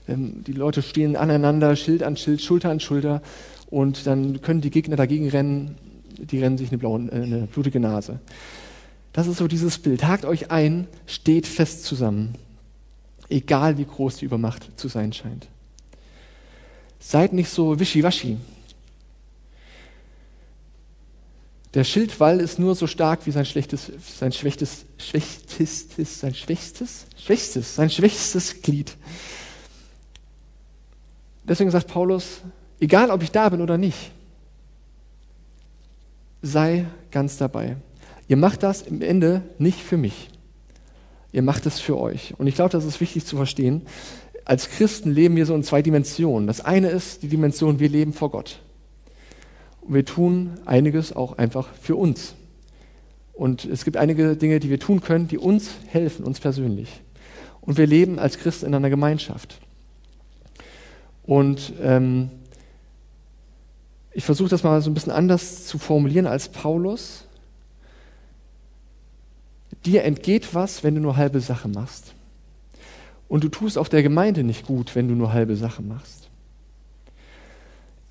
Ähm, die Leute stehen aneinander, Schild an Schild, Schulter an Schulter. Und dann können die Gegner dagegen rennen. Die rennen sich eine, blaue, äh, eine blutige Nase. Das ist so dieses Bild. Hakt euch ein, steht fest zusammen egal wie groß die Übermacht zu sein scheint. Seid nicht so wischiwaschi. Der Schildwall ist nur so stark wie sein schlechtes, sein schwächstes, schwächstes, sein schwächstes, schwächstes, sein schwächstes Glied. Deswegen sagt Paulus, egal ob ich da bin oder nicht, sei ganz dabei. Ihr macht das im Ende nicht für mich. Ihr macht es für euch. Und ich glaube, das ist wichtig zu verstehen. Als Christen leben wir so in zwei Dimensionen. Das eine ist die Dimension, wir leben vor Gott. Und wir tun einiges auch einfach für uns. Und es gibt einige Dinge, die wir tun können, die uns helfen, uns persönlich. Und wir leben als Christen in einer Gemeinschaft. Und ähm, ich versuche das mal so ein bisschen anders zu formulieren als Paulus. Dir entgeht was, wenn du nur halbe Sache machst. Und du tust auch der Gemeinde nicht gut, wenn du nur halbe Sache machst.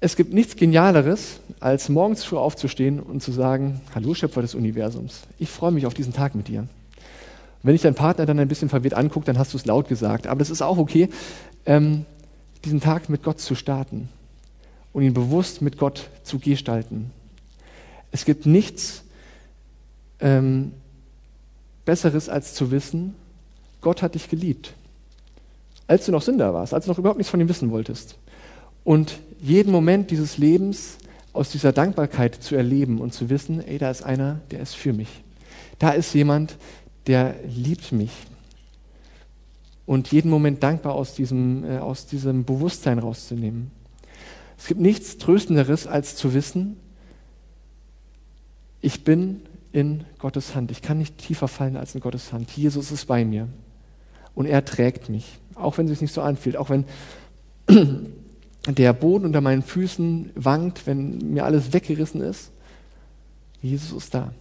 Es gibt nichts Genialeres, als morgens früh aufzustehen und zu sagen, hallo Schöpfer des Universums, ich freue mich auf diesen Tag mit dir. wenn dich dein Partner dann ein bisschen verwirrt anguckt, dann hast du es laut gesagt. Aber das ist auch okay, ähm, diesen Tag mit Gott zu starten und ihn bewusst mit Gott zu gestalten. Es gibt nichts ähm, Besseres, als zu wissen, Gott hat dich geliebt. Als du noch Sünder warst, als du noch überhaupt nichts von ihm wissen wolltest. Und jeden Moment dieses Lebens aus dieser Dankbarkeit zu erleben und zu wissen, ey, da ist einer, der ist für mich. Da ist jemand, der liebt mich. Und jeden Moment dankbar aus diesem, äh, aus diesem Bewusstsein rauszunehmen. Es gibt nichts Tröstenderes, als zu wissen, ich bin in Gottes Hand. Ich kann nicht tiefer fallen als in Gottes Hand. Jesus ist bei mir. Und er trägt mich. Auch wenn es sich nicht so anfühlt. Auch wenn der Boden unter meinen Füßen wankt, wenn mir alles weggerissen ist. Jesus ist da.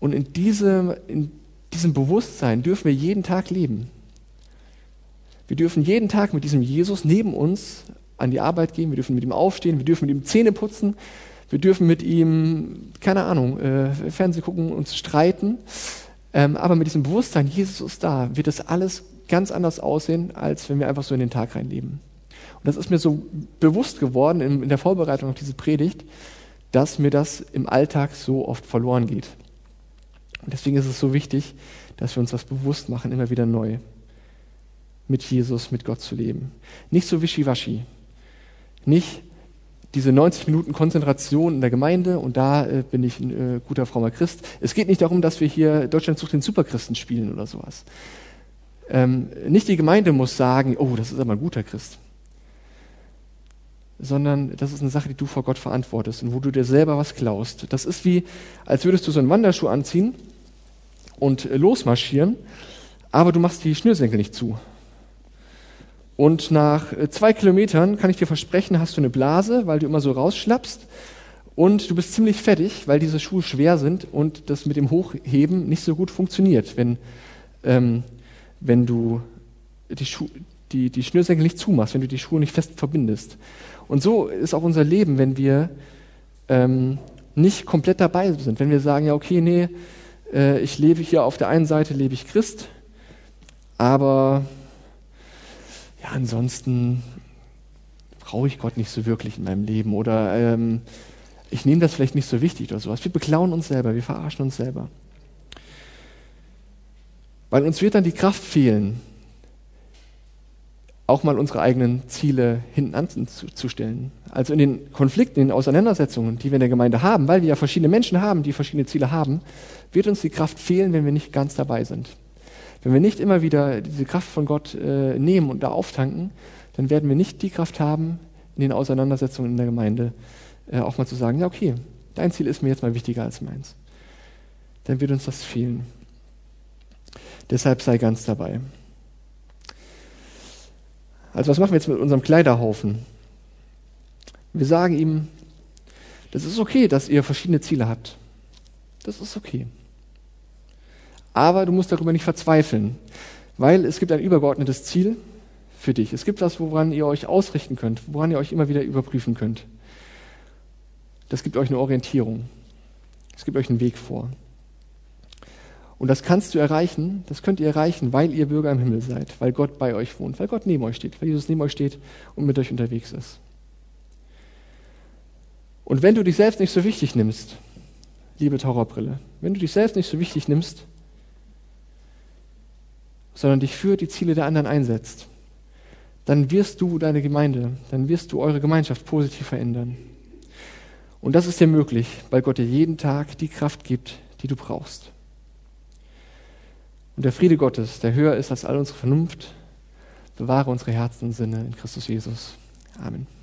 Und in, diese, in diesem Bewusstsein dürfen wir jeden Tag leben. Wir dürfen jeden Tag mit diesem Jesus neben uns an die Arbeit gehen, wir dürfen mit ihm aufstehen, wir dürfen mit ihm Zähne putzen, wir dürfen mit ihm, keine Ahnung, äh, Fernsehen gucken, uns streiten. Ähm, aber mit diesem Bewusstsein, Jesus ist da, wird das alles ganz anders aussehen, als wenn wir einfach so in den Tag reinleben. Und das ist mir so bewusst geworden in, in der Vorbereitung auf diese Predigt, dass mir das im Alltag so oft verloren geht. Und deswegen ist es so wichtig, dass wir uns das bewusst machen, immer wieder neu mit Jesus, mit Gott zu leben. Nicht so wischiwaschi, nicht diese 90 Minuten Konzentration in der Gemeinde und da äh, bin ich ein äh, guter frommer Christ. Es geht nicht darum, dass wir hier Deutschland sucht den Superchristen spielen oder sowas. Ähm, nicht die Gemeinde muss sagen, oh, das ist aber ein guter Christ. Sondern das ist eine Sache, die du vor Gott verantwortest und wo du dir selber was klaust. Das ist wie, als würdest du so einen Wanderschuh anziehen und äh, losmarschieren, aber du machst die Schnürsenkel nicht zu. Und nach äh, zwei Kilometern kann ich dir versprechen, hast du eine Blase, weil du immer so rausschlappst. Und du bist ziemlich fertig, weil diese Schuhe schwer sind und das mit dem Hochheben nicht so gut funktioniert, wenn, ähm, wenn du die, Schu die, die Schnürsenkel nicht zumachst, wenn du die Schuhe nicht fest verbindest. Und so ist auch unser Leben, wenn wir ähm, nicht komplett dabei sind. Wenn wir sagen, ja, okay, nee, äh, ich lebe hier auf der einen Seite, lebe ich Christ, aber ja, ansonsten brauche ich Gott nicht so wirklich in meinem Leben oder ähm, ich nehme das vielleicht nicht so wichtig oder sowas. Wir beklauen uns selber, wir verarschen uns selber. Weil uns wird dann die Kraft fehlen, auch mal unsere eigenen Ziele hinten anzustellen. Also in den Konflikten, in den Auseinandersetzungen, die wir in der Gemeinde haben, weil wir ja verschiedene Menschen haben, die verschiedene Ziele haben, wird uns die Kraft fehlen, wenn wir nicht ganz dabei sind. Wenn wir nicht immer wieder diese Kraft von Gott äh, nehmen und da auftanken, dann werden wir nicht die Kraft haben, in den Auseinandersetzungen in der Gemeinde äh, auch mal zu sagen, ja okay, dein Ziel ist mir jetzt mal wichtiger als meins. Dann wird uns das fehlen. Deshalb sei ganz dabei. Also was machen wir jetzt mit unserem Kleiderhaufen? Wir sagen ihm, das ist okay, dass ihr verschiedene Ziele habt. Das ist okay aber du musst darüber nicht verzweifeln, weil es gibt ein übergeordnetes Ziel für dich. Es gibt was, woran ihr euch ausrichten könnt, woran ihr euch immer wieder überprüfen könnt. Das gibt euch eine Orientierung. Es gibt euch einen Weg vor. Und das kannst du erreichen, das könnt ihr erreichen, weil ihr Bürger im Himmel seid, weil Gott bei euch wohnt, weil Gott neben euch steht, weil Jesus neben euch steht und mit euch unterwegs ist. Und wenn du dich selbst nicht so wichtig nimmst, liebe Taucherbrille, wenn du dich selbst nicht so wichtig nimmst, sondern dich für die Ziele der anderen einsetzt, dann wirst du deine Gemeinde, dann wirst du eure Gemeinschaft positiv verändern. Und das ist dir möglich, weil Gott dir jeden Tag die Kraft gibt, die du brauchst. Und der Friede Gottes, der höher ist als all unsere Vernunft, bewahre unsere Herzen und Sinne in Christus Jesus. Amen.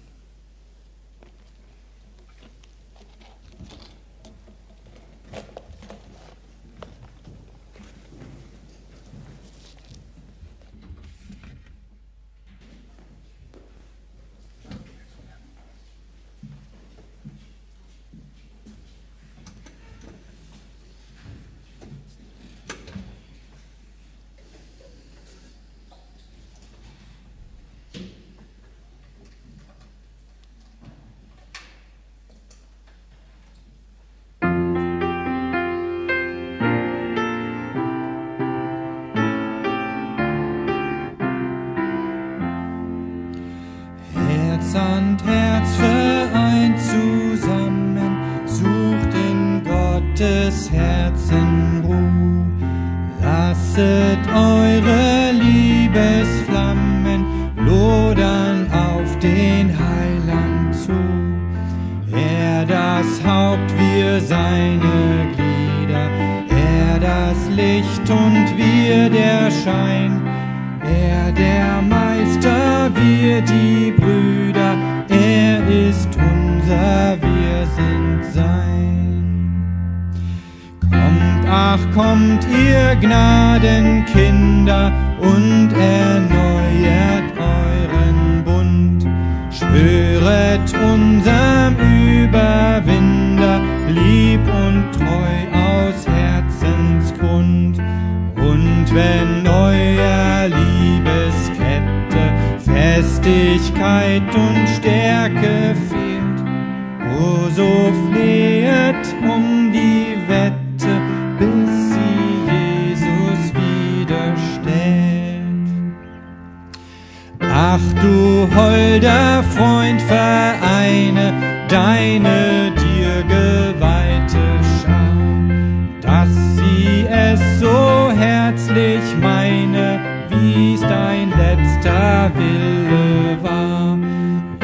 Und Herz vereint zusammen, sucht in Gottes Herzen Ruhe. Lasset eure Liebesflammen lodern auf den Heiland zu. Er das Haupt, wir seine Glieder, er das Licht und wir der Schein, ach kommt, ihr Gnadenkinder, und erneuert euren Bund. Schwöret unserem Überwinder, lieb und treu aus Herzensgrund. Und wenn euer Liebeskette Festigkeit und Stärke fehlt, o so du holder Freund, vereine deine dir geweihte Schar, dass sie es so herzlich meine, wie's dein letzter Wille war.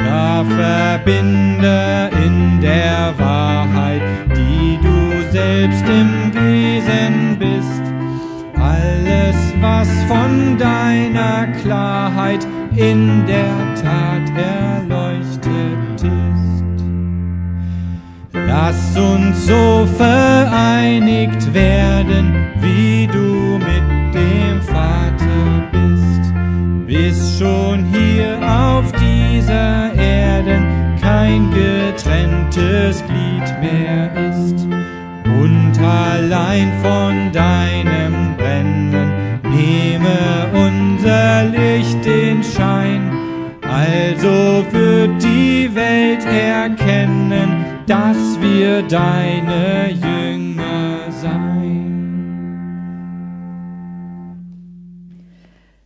Ja, verbinde in der Wahrheit, die du selbst im Wesen bist, alles, was von deiner Klarheit in der Tat erleuchtet ist. Lass uns so vereinigt werden, wie du mit dem Vater bist, bis schon hier auf dieser Erden kein getrenntes Glied mehr ist. Und allein von deine Jünger sein.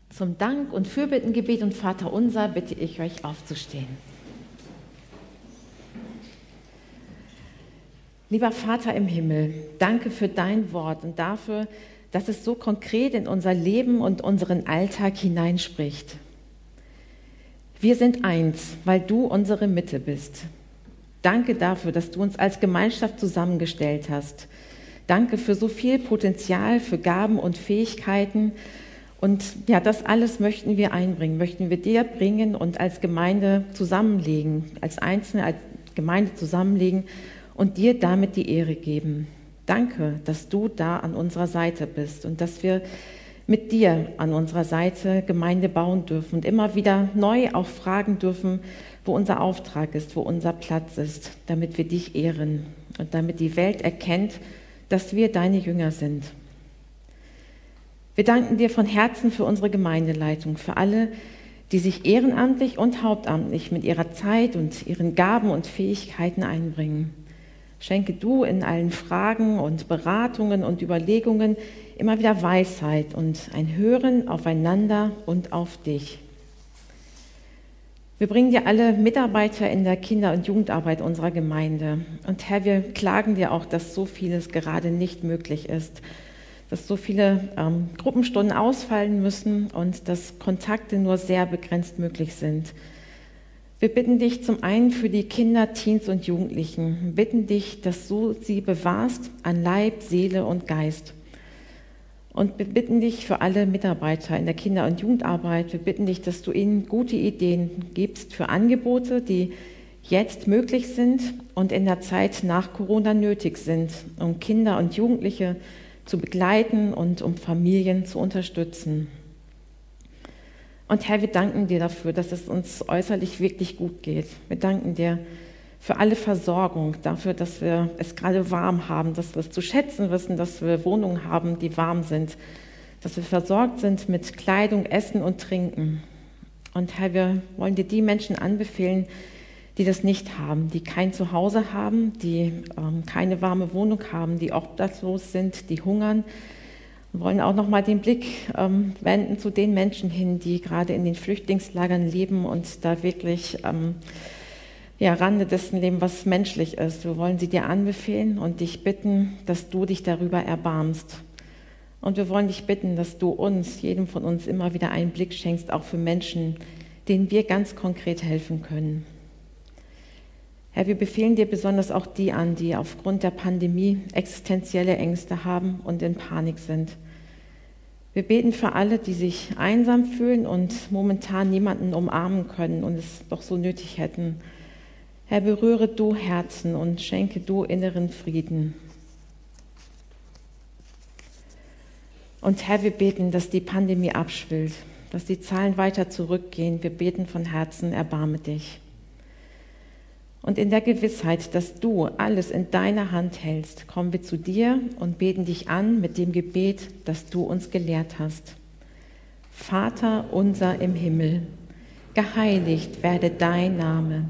Zum Dank und Fürbittengebet und Vater unser bitte ich euch aufzustehen. Lieber Vater im Himmel, danke für dein Wort und dafür, dass es so konkret in unser Leben und unseren Alltag hineinspricht. Wir sind eins, weil du unsere Mitte bist. Danke dafür, dass du uns als Gemeinschaft zusammengestellt hast. Danke für so viel Potenzial, für Gaben und Fähigkeiten. Und ja, das alles möchten wir einbringen, möchten wir dir bringen und als Gemeinde zusammenlegen, als Einzelne, als Gemeinde zusammenlegen und dir damit die Ehre geben. Danke, dass du da an unserer Seite bist und dass wir mit dir an unserer Seite Gemeinde bauen dürfen und immer wieder neu auch fragen dürfen, wo unser Auftrag ist, wo unser Platz ist, damit wir dich ehren und damit die Welt erkennt, dass wir deine Jünger sind. Wir danken dir von Herzen für unsere Gemeindeleitung, für alle, die sich ehrenamtlich und hauptamtlich mit ihrer Zeit und ihren Gaben und Fähigkeiten einbringen. Schenke du in allen Fragen und Beratungen und Überlegungen immer wieder Weisheit und ein Hören aufeinander und auf dich. Wir bringen dir alle Mitarbeiter in der Kinder- und Jugendarbeit unserer Gemeinde. Und Herr, wir klagen dir auch, dass so vieles gerade nicht möglich ist, dass so viele ähm, Gruppenstunden ausfallen müssen und dass Kontakte nur sehr begrenzt möglich sind. Wir bitten dich zum einen für die Kinder, Teens und Jugendlichen. Bitten dich, dass du sie bewahrst an Leib, Seele und Geist. Und wir bitten dich für alle Mitarbeiter in der Kinder- und Jugendarbeit, wir bitten dich, dass du ihnen gute Ideen gibst für Angebote, die jetzt möglich sind und in der Zeit nach Corona nötig sind, um Kinder und Jugendliche zu begleiten und um Familien zu unterstützen. Und Herr, wir danken dir dafür, dass es uns äußerlich wirklich gut geht. Wir danken dir für alle Versorgung, dafür, dass wir es gerade warm haben, dass wir es zu schätzen wissen, dass wir Wohnungen haben, die warm sind, dass wir versorgt sind mit Kleidung, Essen und Trinken. Und Herr, wir wollen dir die Menschen anbefehlen, die das nicht haben, die kein Zuhause haben, die ähm, keine warme Wohnung haben, die obdachlos sind, die hungern. Wir wollen auch noch mal den Blick ähm, wenden zu den Menschen hin, die gerade in den Flüchtlingslagern leben und da wirklich ähm, ja, Rande dessen leben, was menschlich ist. Wir wollen sie dir anbefehlen und dich bitten, dass du dich darüber erbarmst. Und wir wollen dich bitten, dass du uns, jedem von uns, immer wieder einen Blick schenkst, auch für Menschen, denen wir ganz konkret helfen können. Herr, wir befehlen dir besonders auch die an, die aufgrund der Pandemie existenzielle Ängste haben und in Panik sind. Wir beten für alle, die sich einsam fühlen und momentan niemanden umarmen können und es doch so nötig hätten. Herr, berühre du Herzen und schenke du inneren Frieden. Und Herr, wir beten, dass die Pandemie abschwillt, dass die Zahlen weiter zurückgehen. Wir beten von Herzen, erbarme dich. Und in der Gewissheit, dass du alles in deiner Hand hältst, kommen wir zu dir und beten dich an mit dem Gebet, das du uns gelehrt hast. Vater unser im Himmel, geheiligt werde dein Name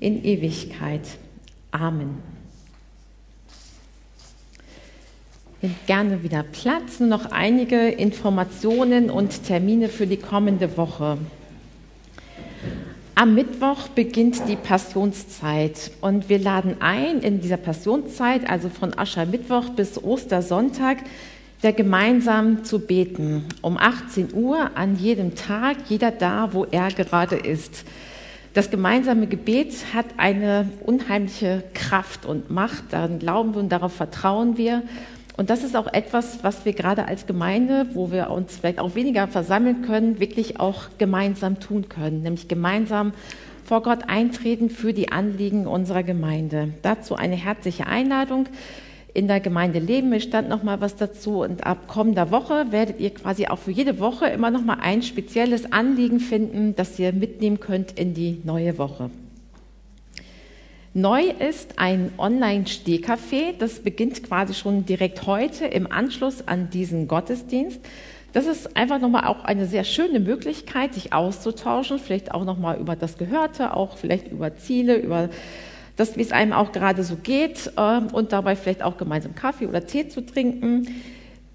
in Ewigkeit. Amen. Nimmt gerne wieder Platz. Nur noch einige Informationen und Termine für die kommende Woche. Am Mittwoch beginnt die Passionszeit und wir laden ein, in dieser Passionszeit, also von Aschermittwoch bis Ostersonntag, der gemeinsam zu beten. Um 18 Uhr an jedem Tag, jeder da, wo er gerade ist. Das gemeinsame Gebet hat eine unheimliche Kraft und Macht. Daran glauben wir und darauf vertrauen wir. Und das ist auch etwas, was wir gerade als Gemeinde, wo wir uns vielleicht auch weniger versammeln können, wirklich auch gemeinsam tun können, nämlich gemeinsam vor Gott eintreten für die Anliegen unserer Gemeinde. Dazu eine herzliche Einladung in der Gemeinde leben. Es stand noch mal was dazu und ab kommender Woche werdet ihr quasi auch für jede Woche immer noch mal ein spezielles Anliegen finden, das ihr mitnehmen könnt in die neue Woche. Neu ist ein Online-Stehcafé. Das beginnt quasi schon direkt heute im Anschluss an diesen Gottesdienst. Das ist einfach nochmal auch eine sehr schöne Möglichkeit, sich auszutauschen, vielleicht auch nochmal über das Gehörte, auch vielleicht über Ziele, über das, wie es einem auch gerade so geht äh, und dabei vielleicht auch gemeinsam Kaffee oder Tee zu trinken.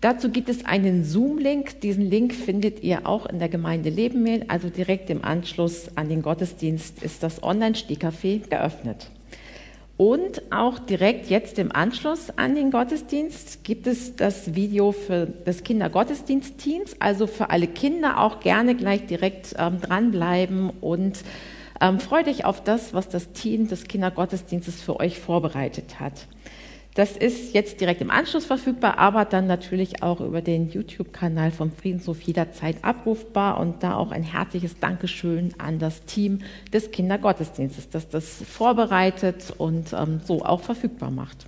Dazu gibt es einen Zoom-Link. Diesen Link findet ihr auch in der Gemeinde Lebenmail, also direkt im Anschluss an den Gottesdienst ist das Online-Stehcafé geöffnet. Und auch direkt jetzt im Anschluss an den Gottesdienst gibt es das Video für das Kindergottesdienstteams, also für alle Kinder auch gerne gleich direkt ähm, dranbleiben und ähm, freut euch auf das, was das Team des Kindergottesdienstes für euch vorbereitet hat. Das ist jetzt direkt im Anschluss verfügbar, aber dann natürlich auch über den YouTube-Kanal vom Friedenshof jederzeit abrufbar und da auch ein herzliches Dankeschön an das Team des Kindergottesdienstes, das das vorbereitet und ähm, so auch verfügbar macht.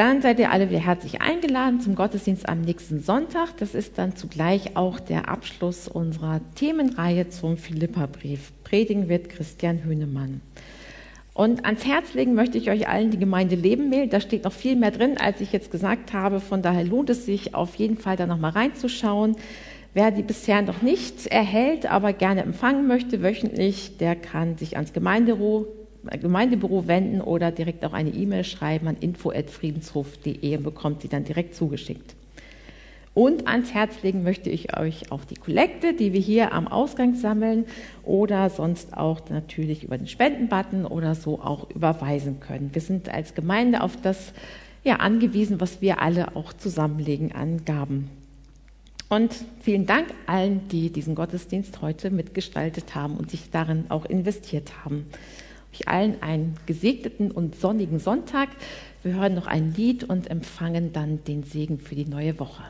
Dann seid ihr alle wieder herzlich eingeladen zum Gottesdienst am nächsten Sonntag. Das ist dann zugleich auch der Abschluss unserer Themenreihe zum Philipperbrief. Predigen wird Christian Höhnemann. Und ans Herz legen möchte ich euch allen die Gemeinde Leben Mail. Da steht noch viel mehr drin, als ich jetzt gesagt habe. Von daher lohnt es sich auf jeden Fall da nochmal reinzuschauen. Wer die bisher noch nicht erhält, aber gerne empfangen möchte wöchentlich, der kann sich ans Gemeindebüro, Gemeindebüro wenden oder direkt auch eine E-Mail schreiben an info.friedenshof.de und bekommt sie dann direkt zugeschickt. Und ans Herz legen möchte ich euch auch die Kollekte, die wir hier am Ausgang sammeln oder sonst auch natürlich über den Spendenbutton oder so auch überweisen können. Wir sind als Gemeinde auf das ja, angewiesen, was wir alle auch zusammenlegen an Gaben. Und vielen Dank allen, die diesen Gottesdienst heute mitgestaltet haben und sich darin auch investiert haben. Euch allen einen gesegneten und sonnigen Sonntag. Wir hören noch ein Lied und empfangen dann den Segen für die neue Woche.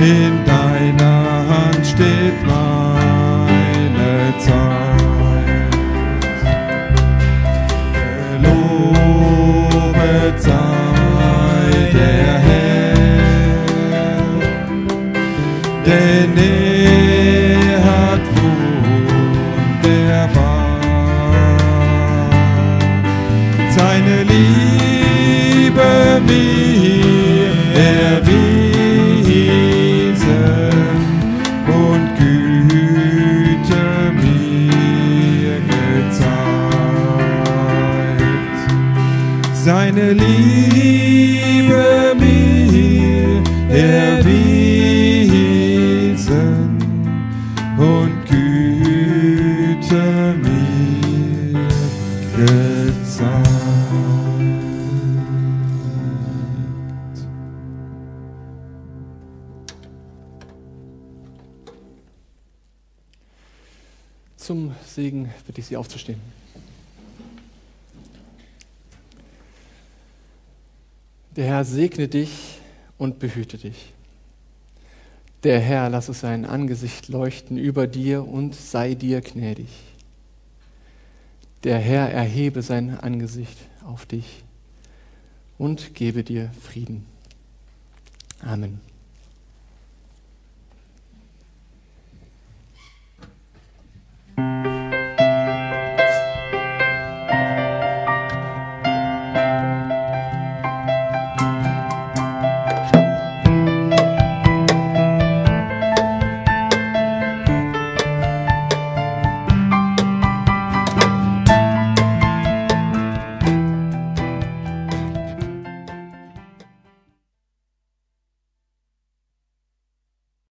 in aufzustehen. Der Herr segne dich und behüte dich. Der Herr lasse sein Angesicht leuchten über dir und sei dir gnädig. Der Herr erhebe sein Angesicht auf dich und gebe dir Frieden. Amen.